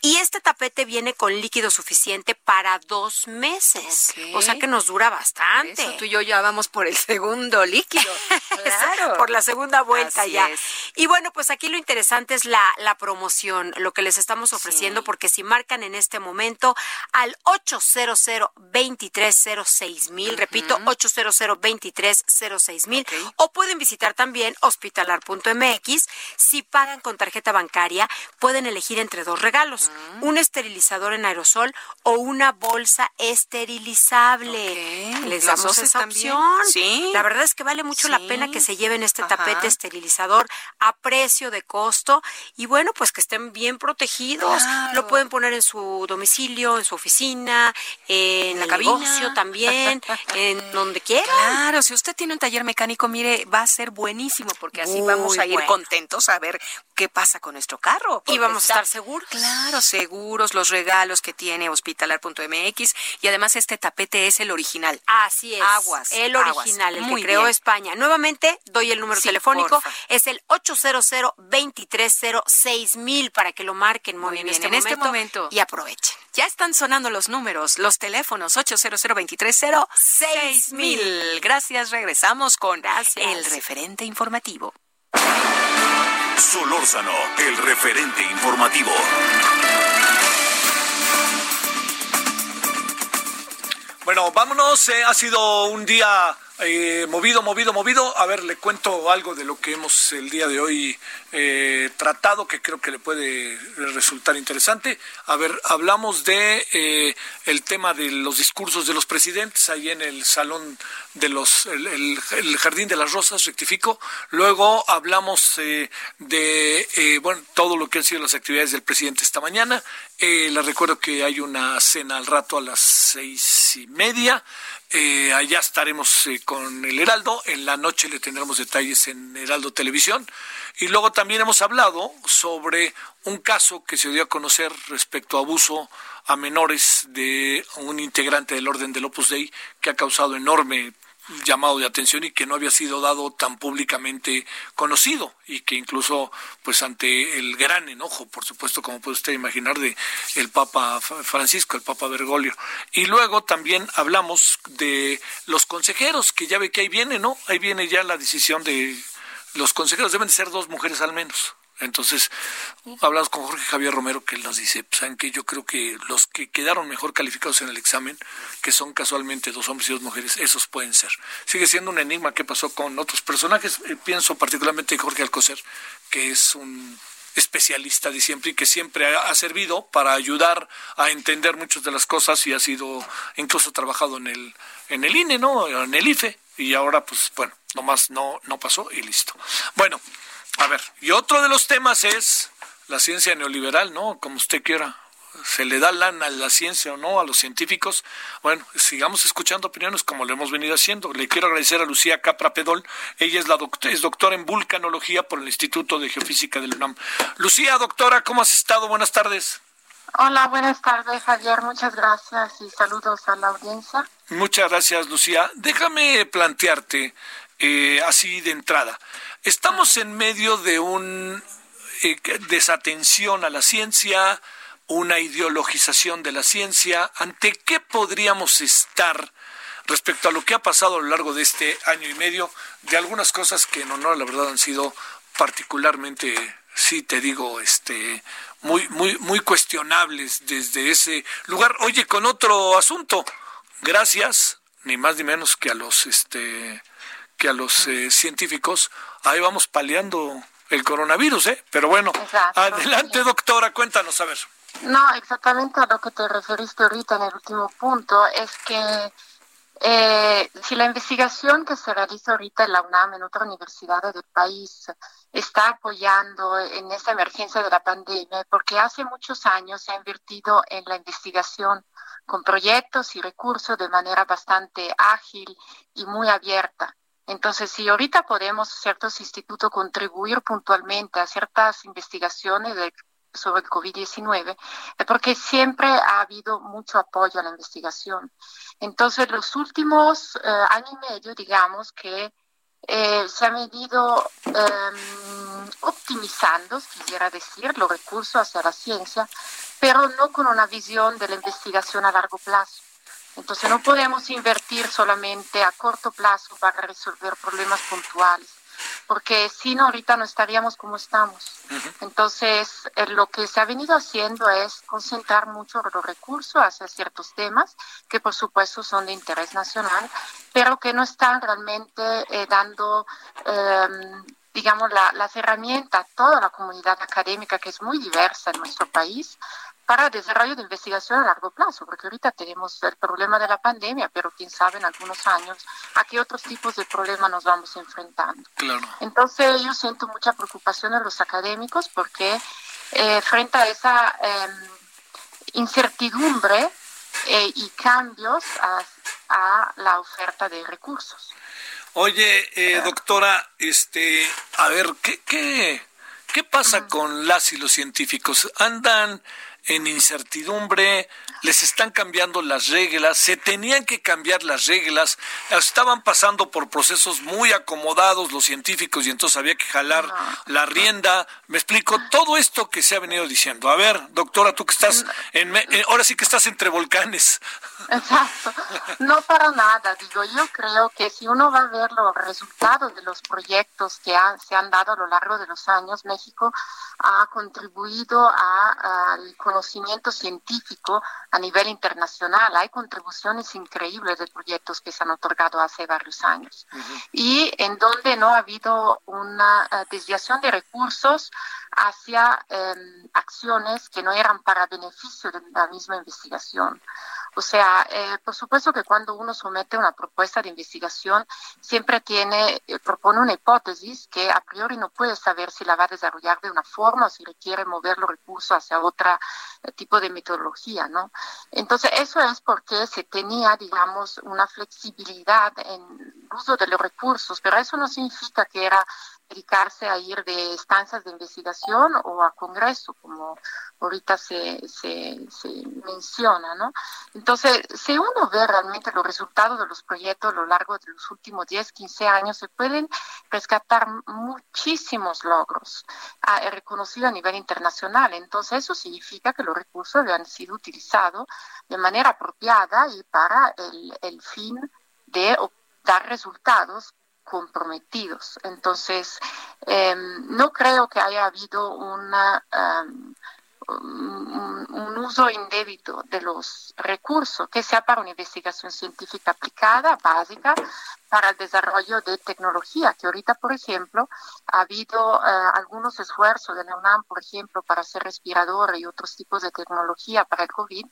Y este tapete viene con líquido suficiente para dos meses. O sea que nos dura bastante. Eso, tú y yo ya vamos por el segundo líquido. Claro. por la segunda vuelta Así ya. es. Y bueno, pues aquí lo interesante es la, la promoción, lo que les estamos ofreciendo, Sí. porque si marcan en este momento al 800 2306 mil, repito, 800 2306 mil, o pueden visitar también hospitalar.mx. Si pagan con tarjeta bancaria, pueden elegir entre dos regalos, un esterilizador en aerosol o una bolsa esterilizable. Les damos esa opción. Sí. La verdad es que vale mucho la pena que se lleven este Ajá. tapete esterilizador a precio de costo y bueno, pues que estén bien protegidos. Claro. Lo pueden poner en su domicilio, en su oficina, en la el cabina. negocio también, en donde quieran. Claro, si usted tiene un taller mecánico, mire, va a ser buenísimo porque así Muy vamos a ir bueno. contentos a ver qué pasa con nuestro carro. Y vamos a estar seguros. Claro, seguros, los regalos que tiene hospitalar.mx y además este tapete es el original. Así es. Aguas, El aguas. original, el Muy que creó bien. España. Nuevamente doy el número Sí, telefónico. porfa. Es el 800 2306 mil para que lo marquen muy Muy bien, bien, en, en este, este momento, y aprovechen. Ya están sonando los números, los teléfonos 800 230 mil. Gracias, regresamos con Gracias. el referente informativo. Solórzano, el referente informativo. Bueno, vámonos. Eh, ha sido un día eh, movido, movido, movido. A ver, le cuento algo de lo que hemos el día de hoy eh, tratado que creo que le puede resultar interesante. A ver, hablamos de eh, el tema de los discursos de los presidentes ahí en el salón de los el, jardín de las rosas, rectifico. Luego hablamos de bueno todo lo que han sido las actividades del presidente esta mañana. les recuerdo que hay una cena al rato a las seis y media. Eh, allá estaremos eh, con el Heraldo. En la noche le tendremos detalles en Heraldo Televisión. Y luego también hemos hablado sobre un caso que se dio a conocer respecto a abuso a menores de un integrante del orden del Opus Dei que ha causado enorme llamado de atención y que no había sido dado tan públicamente conocido y que incluso pues ante el gran enojo por supuesto como puede usted imaginar de el Papa Francisco el Papa Bergoglio. Y luego también hablamos de los consejeros que ya ve que ahí viene no ahí viene ya la decisión de los consejeros. Deben de ser dos mujeres al menos entonces, hablamos con Jorge Javier Romero que nos dice, pues, ¿saben que Yo creo que los que quedaron mejor calificados en el examen, que son casualmente dos hombres y dos mujeres, esos pueden ser. Sigue siendo un enigma qué pasó con otros personajes. Eh, pienso particularmente en Jorge Alcocer, que es un especialista de siempre y que siempre ha, servido para ayudar a entender muchas de las cosas y ha sido incluso trabajado en el en el INE, ¿no? En el IFE y ahora pues bueno, nomás no no pasó y listo. Bueno, a ver, y otro de los temas es la ciencia neoliberal, ¿no? Como usted quiera. ¿Se le da lana a la ciencia o no a los científicos? Bueno, sigamos escuchando opiniones como lo hemos venido haciendo. Le quiero agradecer a Lucía Capra Pedol. Ella es, la es doctora en vulcanología por el Instituto de Geofísica del UNAM. Lucía, doctora, ¿cómo has estado? Buenas tardes. Hola, buenas tardes, Javier. Muchas gracias y saludos a la audiencia. Muchas gracias, Lucía. Déjame plantearte eh, así de entrada. Estamos en medio de una eh, desatención a la ciencia, una ideologización de la ciencia. ¿Ante qué podríamos estar respecto a lo que ha pasado a lo largo de este año y medio? De algunas cosas que en honor a la verdad han sido particularmente, sí te digo, este, muy, muy, muy cuestionables desde ese lugar. Oye, con otro asunto, gracias, ni más ni menos que a los este que a los eh, científicos, ahí vamos paliando el coronavirus, ¿eh? Pero bueno, adelante doctora, cuéntanos, a ver. No, exactamente a lo que te referiste ahorita en el último punto, es que eh, si la investigación que se realiza ahorita en la UNAM, en otra universidad del país, está apoyando en esta emergencia de la pandemia, porque hace muchos años se ha invertido en la investigación con proyectos y recursos de manera bastante ágil y muy abierta. Entonces, si ahorita podemos ciertos institutos contribuir puntualmente a ciertas investigaciones sobre el COVID-19, es porque siempre ha habido mucho apoyo a la investigación. Entonces, los últimos eh, años y medio, digamos que eh, se ha venido em, optimizando, quisiera decir, los recursos hacia la ciencia, pero no con una visión de la investigación a largo plazo. Entonces no podemos invertir solamente a corto plazo para resolver problemas puntuales, porque si no, ahorita no estaríamos como estamos. Entonces, eh, lo que se ha venido haciendo es concentrar mucho los recursos hacia ciertos temas que por supuesto son de interés nacional, pero que no están realmente eh, dando... Em, digamos, las herramientas a toda la comunidad académica, que es muy diversa en nuestro país, para desarrollo de investigación a largo plazo, porque ahorita tenemos el problema de la pandemia, pero quién sabe en algunos años a qué otros tipos de problemas nos vamos enfrentando. Entonces yo siento mucha preocupación en los académicos porque eh, frente a esa em, incertidumbre eh, y cambios a, a, la oferta de recursos. Oye, eh, doctora, este, a ver, ¿qué, qué, qué pasa con las y los científicos? ¿Andan en incertidumbre, les están cambiando las reglas, se tenían que cambiar las reglas, estaban pasando por procesos muy acomodados los científicos y entonces había que jalar la rienda. Me explico todo esto que se ha venido diciendo. A ver, doctora, tú que estás en, eh, ahora sí que estás entre volcanes. Exacto. No para nada, digo, yo creo que si uno va a ver los resultados de los proyectos que se han dado a lo largo de los años, México ha contribuido a, al reconocimiento científico a nivel internacional. Hay contribuciones increíbles de proyectos que se han otorgado hace varios años. Y en donde no ha habido una eh, desviación de recursos hacia em, acciones que no eran para beneficio de la misma investigación. O sea, eh, por supuesto que cuando uno somete una propuesta de investigación, siempre tiene, eh, propone una hipótesis que a priori no puede saber si la va a desarrollar de una forma o si requiere mover los recursos hacia otro eh, tipo de metodología, ¿no? Entonces, eso es porque se tenía, digamos, una flexibilidad en el uso de los recursos, pero eso no significa que era dedicarse a ir de estancias de investigación o a congreso, como ahorita se, se, se, menciona, ¿no? Entonces, si uno ve realmente los resultados de los proyectos a lo largo de los últimos 10, 15 años, se pueden rescatar muchísimos logros ah, reconocidos a nivel internacional. Entonces, eso significa que los recursos habían sido utilizados de manera apropiada y para el, el fin de dar resultados comprometidos. Entonces, em, no creo que haya habido una, em, un, uso indébito de los recursos, que sea para una investigación científica aplicada, básica, para el desarrollo de tecnología, que ahorita, por ejemplo, ha habido eh, algunos esfuerzos de la UNAM, por ejemplo, para hacer respiradores y otros tipos de tecnología para el COVID,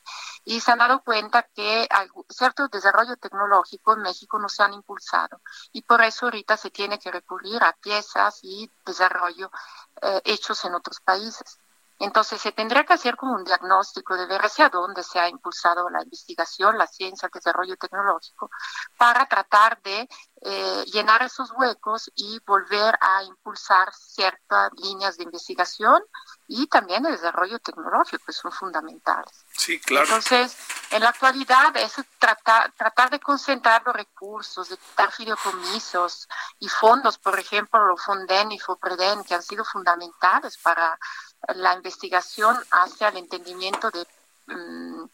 y se han dado cuenta que ciertos desarrollos tecnológicos en México no se han impulsado, y por eso ahorita se tiene que recurrir a piezas y desarrollo eh, hechos en otros países. Entonces se tendría que hacer como un diagnóstico de ver hacia dónde se ha impulsado la investigación, la ciencia, el desarrollo tecnológico, para tratar de eh, llenar esos huecos y volver a impulsar ciertas líneas de investigación y también el desarrollo tecnológico, que son fundamentales. Sí, claro. Entonces, en la actualidad es tratar, tratar de concentrar los recursos, de dar fideicomisos y fondos, por ejemplo, los Fonden y FOPREDEN, que han sido fundamentales para la investigación hacia el entendimiento de mm,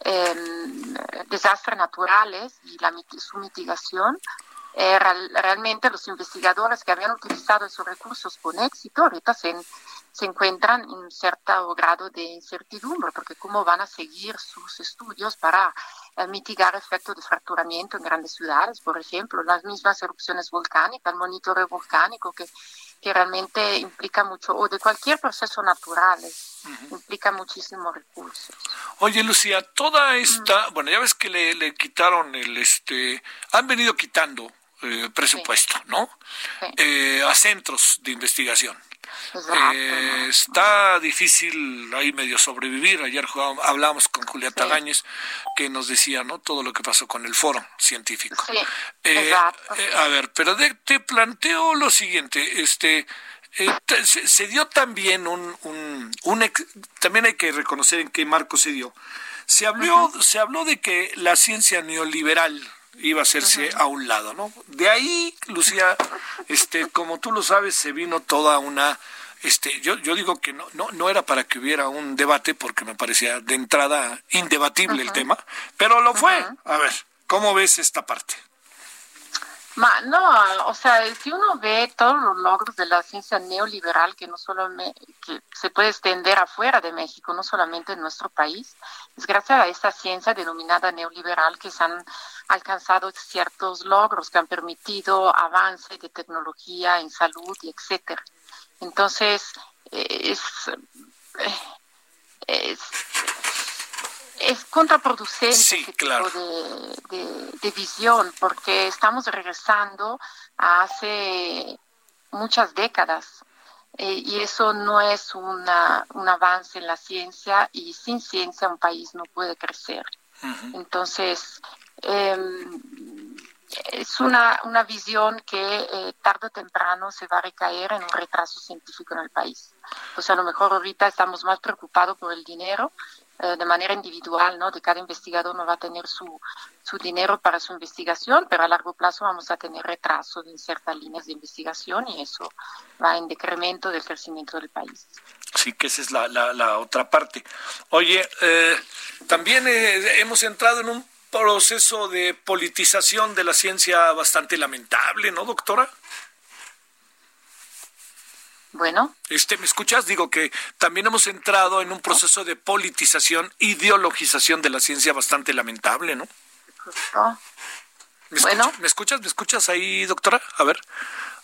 em, desastres naturales y la, su mitigación. Eh, realmente los investigadores que habían utilizado esos recursos con éxito ahorita se, se encuentran en cierto grado de incertidumbre, porque cómo van a seguir sus estudios para eh, mitigar efectos de fracturamiento en grandes ciudades, por ejemplo, las mismas erupciones volcánicas, el monitoreo volcánico que que realmente implica mucho, o de cualquier proceso natural, implica muchísimos recursos. Oye, Lucía, toda esta, bueno, ya ves que le, quitaron el, este, han venido quitando eh, presupuesto, ¿no? Eh, a centros de investigación. Eh, está difícil ahí medio sobrevivir. Ayer hablábamos con Julia Tagañez que nos decía no todo lo que pasó con el foro científico. Eh, eh, a ver, pero te planteo lo siguiente, este se, dio también un, un, también hay que reconocer en qué marco se dio. Se habló, se habló de que la ciencia neoliberal iba a hacerse a un lado, ¿no? De ahí, Lucía, este, como tú lo sabes, se vino toda una este, yo, yo digo que no, no, no era para que hubiera un debate porque me parecía de entrada indebatible el tema, pero lo fue. A ver, ¿cómo ves esta parte? no, o sea, si uno ve todos los logros de la ciencia neoliberal que no solo que se puede extender afuera de México, no solamente en nuestro país, es gracias a esta ciencia denominada neoliberal que se han alcanzado ciertos logros que han permitido avance de tecnología en salud y etcétera. Entonces, es, es, es contraproducente sí, claro. de, visión, porque estamos regresando a hace muchas décadas. Eh, y eso no es una, un avance en la ciencia y sin ciencia un país no puede crecer. Entonces, eh, es una, una visión que eh, tarde o temprano se va a recaer en un retraso científico en el país. Pues a lo mejor ahorita estamos más preocupados por el dinero eh, de manera individual, ¿no? De cada investigador no va a tener su, su dinero para su investigación, pero a largo plazo vamos a tener retraso en ciertas líneas de investigación y eso va en decremento del crecimiento del país. Sí, que esa es la, la, otra parte. Oye, eh, también hemos entrado en un proceso de politización de la ciencia bastante lamentable, ¿no, doctora? Bueno. Este, ¿Me escuchas? Digo que también hemos entrado en un proceso de politización, ideologización de la ciencia bastante lamentable, ¿no? ¿Me bueno. ¿Me escuchas? ¿Me escuchas ahí, doctora? A ver.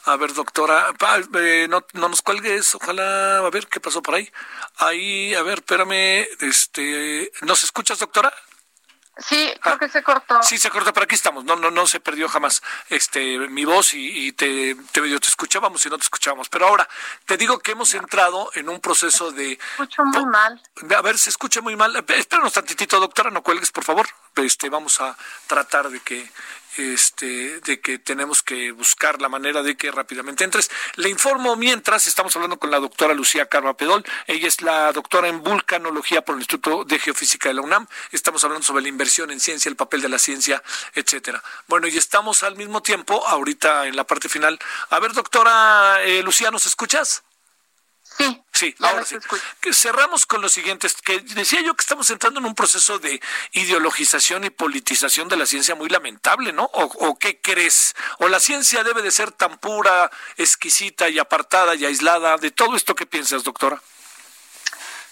A ver, doctora, eh, no, no nos cuelgues, ojalá, a ver qué pasó por ahí. Ahí, a ver, espérame, este, ¿nos escuchas, doctora? Sí, creo que se cortó. Sí, se cortó, pero aquí estamos. No, no, no se perdió jamás este mi voz y, te, te, te escuchábamos y no te escuchábamos. Pero ahora te digo que hemos entrado en un proceso de. Escucho muy mal. A ver, se escucha muy mal. Espéranos tantitito, doctora, no cuelgues, por favor. Este, vamos a tratar de que este, de que tenemos que buscar la manera de que rápidamente entres. Le informo mientras estamos hablando con la doctora Lucía Carva Pedol. Ella es la doctora en vulcanología por el Instituto de Geofísica de la UNAM. Estamos hablando sobre la inversión en ciencia, el papel de la ciencia, etcétera. Bueno, y estamos al mismo tiempo, ahorita en la parte final. A ver, doctora eh, Lucía, ¿nos escuchas? Sí. Sí, ahora sí. Que cerramos con lo siguiente, que decía yo que estamos entrando en un proceso de ideologización y politización de la ciencia muy lamentable, ¿no? ¿O, o qué crees? ¿O la ciencia debe de ser tan pura, exquisita y apartada y aislada de todo esto que piensas, doctora?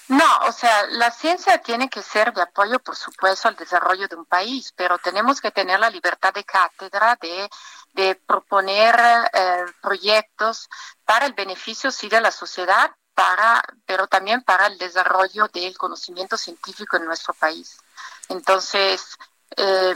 No, o sea, la ciencia tiene que ser de apoyo, por supuesto, al desarrollo de un país, pero tenemos que tener la libertad de cátedra de, de proponer eh, proyectos para el beneficio, sí, de la sociedad, para, pero también para el desarrollo del conocimiento científico en nuestro país. Entonces, eh,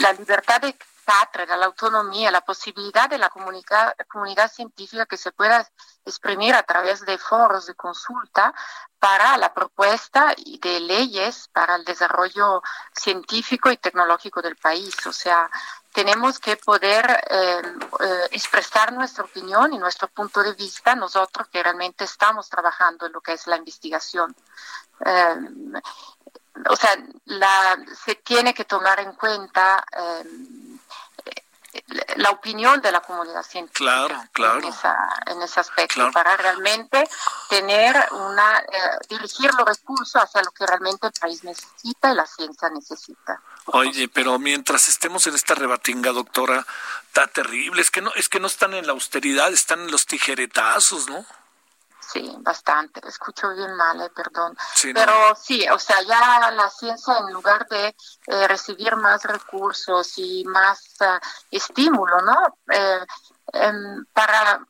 la libertad de cátedra, la autonomía, la posibilidad de la comunidad, comunidad científica que se pueda exprimir a través de foros de consulta para la propuesta de leyes para el desarrollo científico y tecnológico del país. O sea, tenemos que poder eh, eh, expresar nuestra opinión y nuestro punto de vista nosotros que realmente estamos trabajando en lo que es la investigación. Eh, o sea, la, se tiene que tomar en cuenta la opinión de la comunidad científica claro, claro. En, ese aspecto para realmente tener una dirigir los recursos hacia lo que realmente el país necesita y la ciencia necesita. Oye, pero mientras estemos en esta rebatinga, doctora, está terrible. Es que no, es que no están en la austeridad, están en los tijeretazos, ¿no? Sí, bastante. Escucho bien mal, eh, perdón. Pero sí, o sea, ya la ciencia en lugar de eh, recibir más recursos y más uh, estímulo, ¿no? Eh, em, para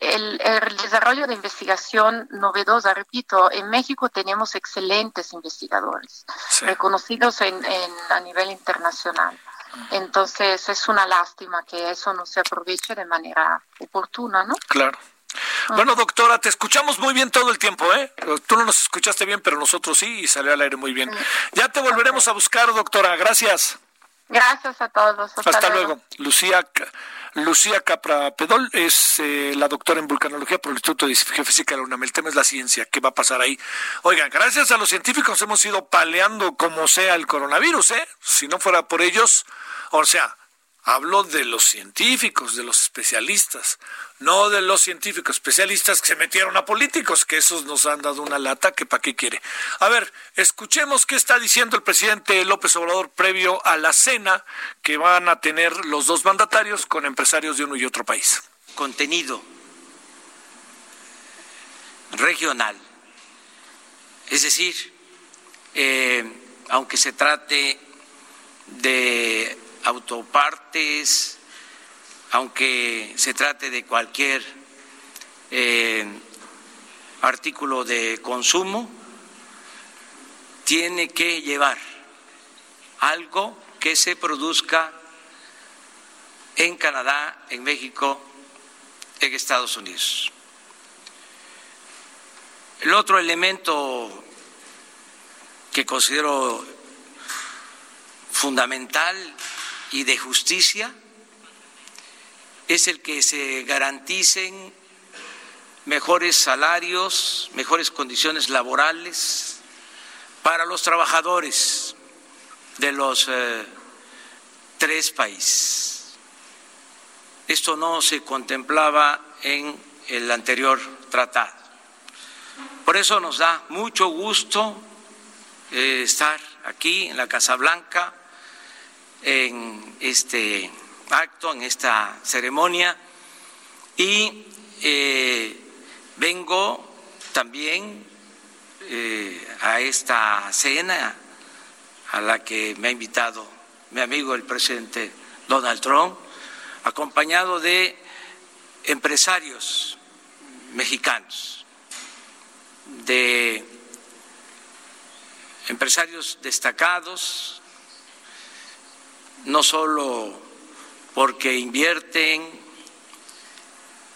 el, desarrollo de investigación novedosa, repito, en México tenemos excelentes investigadores, reconocidos en, a nivel internacional. Entonces es una lástima que eso no se aproveche de manera oportuna, ¿no? Claro. Bueno, doctora, te escuchamos muy bien todo el tiempo, ¿eh? Tú no nos escuchaste bien, pero nosotros sí y salió al aire muy bien. Ya te volveremos a buscar, doctora. Gracias. Gracias a todos. Hasta, luego. Lucía Lucía Capra Pedol es eh, la doctora en vulcanología por el Instituto de Geofísica de la UNAM. El tema es la ciencia. ¿Qué va a pasar ahí? Oigan, gracias a los científicos hemos ido paleando como sea el coronavirus, ¿eh? Si no fuera por ellos, o sea, hablo de los científicos, de los especialistas no de los científicos especialistas que se metieron a políticos, que esos nos han dado una lata que para qué quiere. A ver, escuchemos qué está diciendo el presidente López Obrador previo a la cena que van a tener los dos mandatarios con empresarios de uno y otro país. Contenido regional, es decir, eh, aunque se trate de autopartes, aunque se trate de cualquier eh, artículo de consumo, tiene que llevar algo que se produzca en Canadá, en México, en Estados Unidos. El otro elemento que considero fundamental y de justicia es el que se garanticen mejores salarios, mejores condiciones laborales para los trabajadores de los eh, tres países. Esto no se contemplaba en el anterior tratado. Por eso nos da mucho gusto eh, estar aquí en la Casa Blanca en este acto, en esta ceremonia, y eh, Vengo también eh, a esta cena a la que me ha invitado mi amigo el presidente Donald Trump, acompañado de empresarios mexicanos, de empresarios destacados, no solo porque invierten,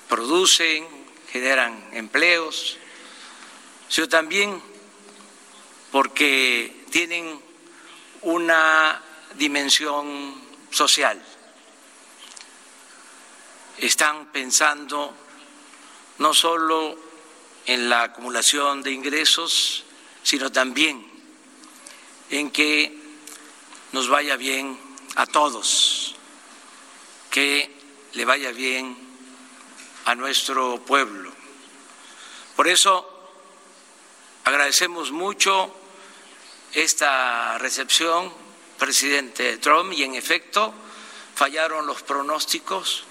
producen, generan empleos, sino también porque tienen una dimensión social. Están pensando no solo en la acumulación de ingresos, sino también en que nos vaya bien a todos, que le vaya bien a nuestro pueblo. Por eso agradecemos mucho esta recepción, presidente Trump, y en efecto fallaron los pronósticos,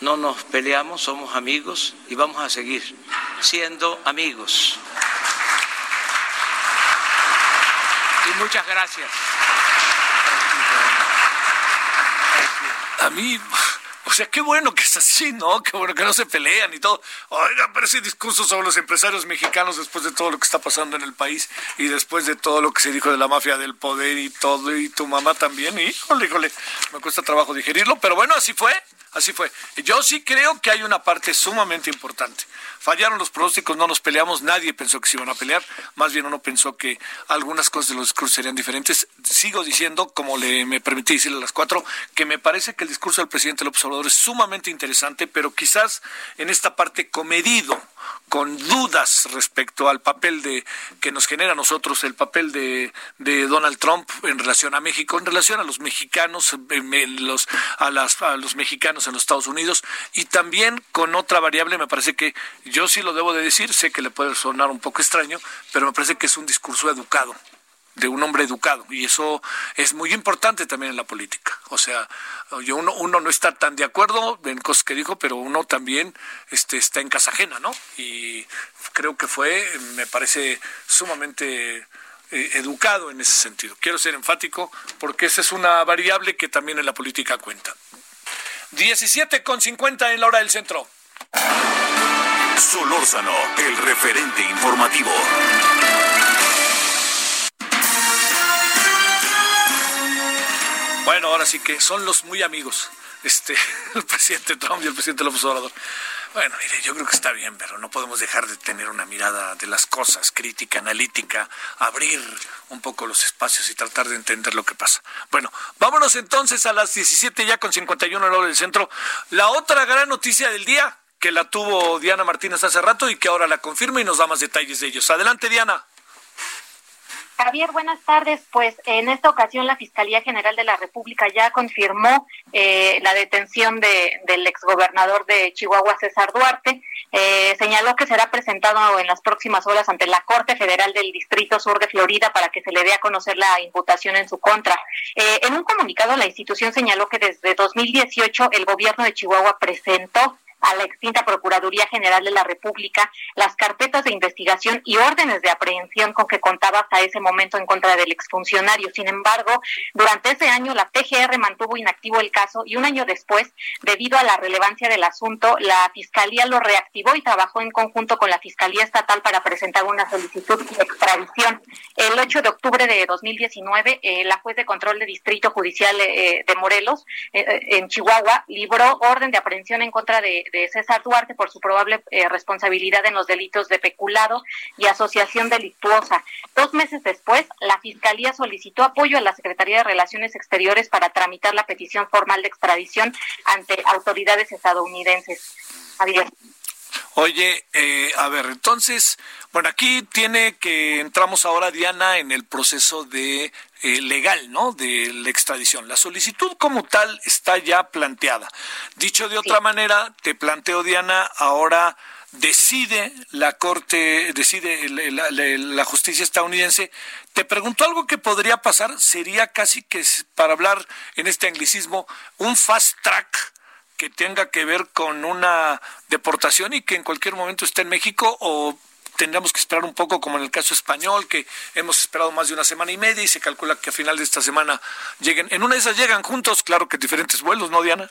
no nos peleamos, somos amigos y vamos a seguir siendo amigos. Y muchas gracias. A mí, o sea, qué bueno que es así, ¿no? Qué bueno que no se pelean y todo. Oiga, pero discurso sobre los empresarios mexicanos después de todo lo que está pasando en el país y después de todo lo que se dijo de la mafia del poder y todo, y tu mamá también, híjole, híjole, me cuesta trabajo digerirlo, pero bueno, así fue, así fue. Yo sí creo que hay una parte sumamente importante. Fallaron los pronósticos, no nos peleamos, nadie pensó que se iban a pelear, más bien uno pensó que algunas cosas de los discursos serían diferentes. Sigo diciendo, como le me permití decirle a las cuatro, que me parece que el discurso del presidente López Obrador es sumamente interesante, pero quizás en esta parte comedido con dudas respecto al papel de que nos genera a nosotros el papel de, de Donald Trump en relación a México, en relación a los mexicanos, los, a, las, a los mexicanos en los Estados Unidos y también con otra variable, me parece que yo sí lo debo de decir, sé que le puede sonar un poco extraño, pero me parece que es un discurso educado de un hombre educado y eso es muy importante también en la política. O sea, uno, uno no está tan de acuerdo en cosas que dijo, pero uno también este, está en casa ajena, ¿no? Y creo que fue, me parece sumamente eh, educado en ese sentido. Quiero ser enfático porque esa es una variable que también en la política cuenta. 17 con 50 en la hora del centro. Solórzano, el referente informativo. Bueno, ahora sí que son los muy amigos, este, el presidente Trump y el presidente López Obrador. Bueno, mire, yo creo que está bien, pero no podemos dejar de tener una mirada de las cosas, crítica, analítica, abrir un poco los espacios y tratar de entender lo que pasa. Bueno, vámonos entonces a las 17 ya con 51 horas del centro. La otra gran noticia del día, que la tuvo Diana Martínez hace rato y que ahora la confirma y nos da más detalles de ellos. Adelante, Diana. Javier, buenas tardes. Pues en esta ocasión la Fiscalía General de la República ya confirmó eh, la detención de, del exgobernador de Chihuahua, César Duarte. Eh, señaló que será presentado en las próximas horas ante la Corte Federal del Distrito Sur de Florida para que se le dé a conocer la imputación en su contra. Eh, en un comunicado, la institución señaló que desde 2018 el gobierno de Chihuahua presentó a la extinta Procuraduría General de la República las carpetas de investigación y órdenes de aprehensión con que contaba hasta ese momento en contra del exfuncionario. Sin embargo, durante ese año la PGR mantuvo inactivo el caso y un año después, debido a la relevancia del asunto, la Fiscalía lo reactivó y trabajó en conjunto con la Fiscalía Estatal para presentar una solicitud de extradición. El 8 de octubre de 2019, eh, la juez de control de Distrito Judicial eh, de Morelos, eh, en Chihuahua, libró orden de aprehensión en contra de de César Duarte por su probable eh, responsabilidad en los delitos de peculado y asociación delictuosa. Dos meses después, la Fiscalía solicitó apoyo a la Secretaría de Relaciones Exteriores para tramitar la petición formal de extradición ante autoridades estadounidenses. Javier. Oye, eh, a ver, entonces, bueno, aquí tiene que entramos ahora, Diana, en el proceso de eh, legal, ¿no? De la extradición. La solicitud como tal está ya planteada. Dicho de otra manera, te planteo, Diana, ahora decide la Corte, decide la, la, justicia estadounidense. Te pregunto algo que podría pasar, sería casi que, para hablar en este anglicismo, un fast track que tenga que ver con una deportación y que en cualquier momento esté en México o tendríamos que esperar un poco como en el caso español, que hemos esperado más de una semana y media y se calcula que a final de esta semana lleguen. En una de esas llegan juntos, claro que diferentes vuelos, ¿no, Diana?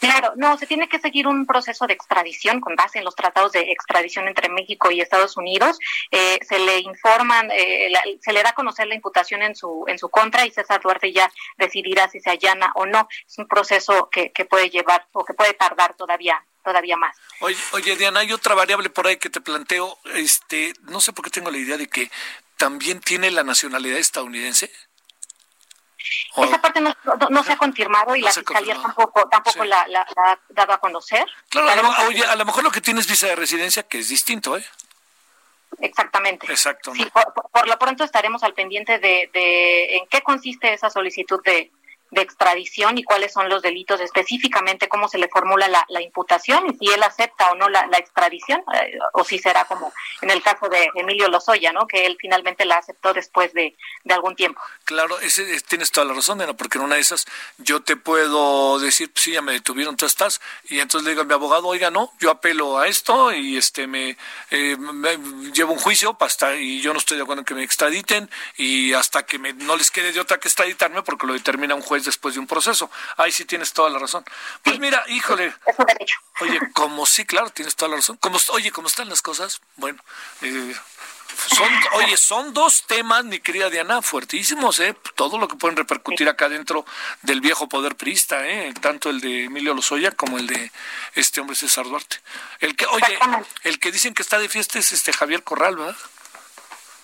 Claro, no, se tiene que seguir un proceso de extradición con base en los tratados de extradición entre México y Estados Unidos. Eh, se le informan, eh, se le da a conocer la imputación en su en su contra y César Duarte ya decidirá si se allana o no. Es un proceso que, que puede llevar o que puede tardar todavía todavía más. Oye, oye, Diana, hay otra variable por ahí que te planteo. Este, no sé por qué tengo la idea de que también tiene la nacionalidad estadounidense. Esa parte no, se ha confirmado y la fiscalía tampoco tampoco la, ha dado a conocer. Claro, a lo, oye, a lo mejor lo que tiene es visa de residencia, que es distinto, ¿eh? Exactamente. Exacto. Sí, por, lo pronto estaremos al pendiente de, de en qué consiste esa solicitud de, de extradición y cuáles son los delitos específicamente, cómo se le formula la, imputación y si él acepta o no la, extradición, eh, o si será como en el caso de Emilio Lozoya, ¿no? que él finalmente la aceptó después de, algún tiempo. Claro, ese, tienes toda la razón, ¿no? porque en una de esas yo te puedo decir, pues sí, ya me detuvieron, tú estás, y entonces le digo a mi abogado, oiga, no, yo apelo a esto y este me, eh, llevo un juicio hasta, y yo no estoy de acuerdo en que me extraditen y hasta que me, no les quede de otra que extraditarme porque lo determina un juez después de un proceso. Ahí sí tienes toda la razón. Pues mira, híjole. Oye, como sí, claro, tienes toda la razón. Como, oye, ¿cómo están las cosas? Bueno, eh, son, oye, son dos temas, mi querida Diana, fuertísimos, ¿eh? Todo lo que pueden repercutir acá dentro del viejo poder priista, ¿eh? Tanto el de Emilio Lozoya como el de este hombre César Duarte. El que, oye, el que dicen que está de fiesta es este Javier Corral, ¿verdad?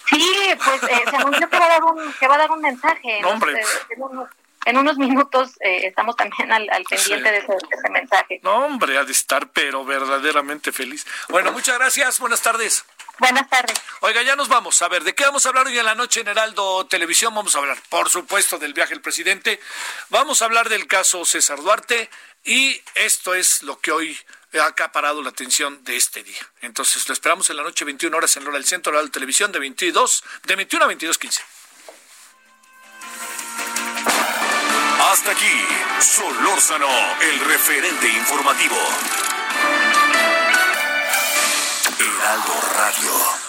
Sí, pues eh, se anunció que va a dar un, que va a dar un mensaje. No, hombre en unos minutos eh, estamos también al, pendiente de, ese, mensaje. No, hombre, ha de estar, pero verdaderamente feliz. Bueno, muchas gracias. Buenas tardes. Buenas tardes. Oiga, ya nos vamos. A ver, ¿de qué vamos a hablar hoy en la noche en Heraldo Televisión? Vamos a hablar, por supuesto, del viaje del presidente. Vamos a hablar del caso César Duarte. Y esto es lo que hoy ha acaparado la atención de este día. Entonces, lo esperamos en la noche, 21 horas, en hora del centro de televisión, de 22, de 21 a 22.15. Hasta aquí, Solórzano, el referente informativo. Heraldo Radio.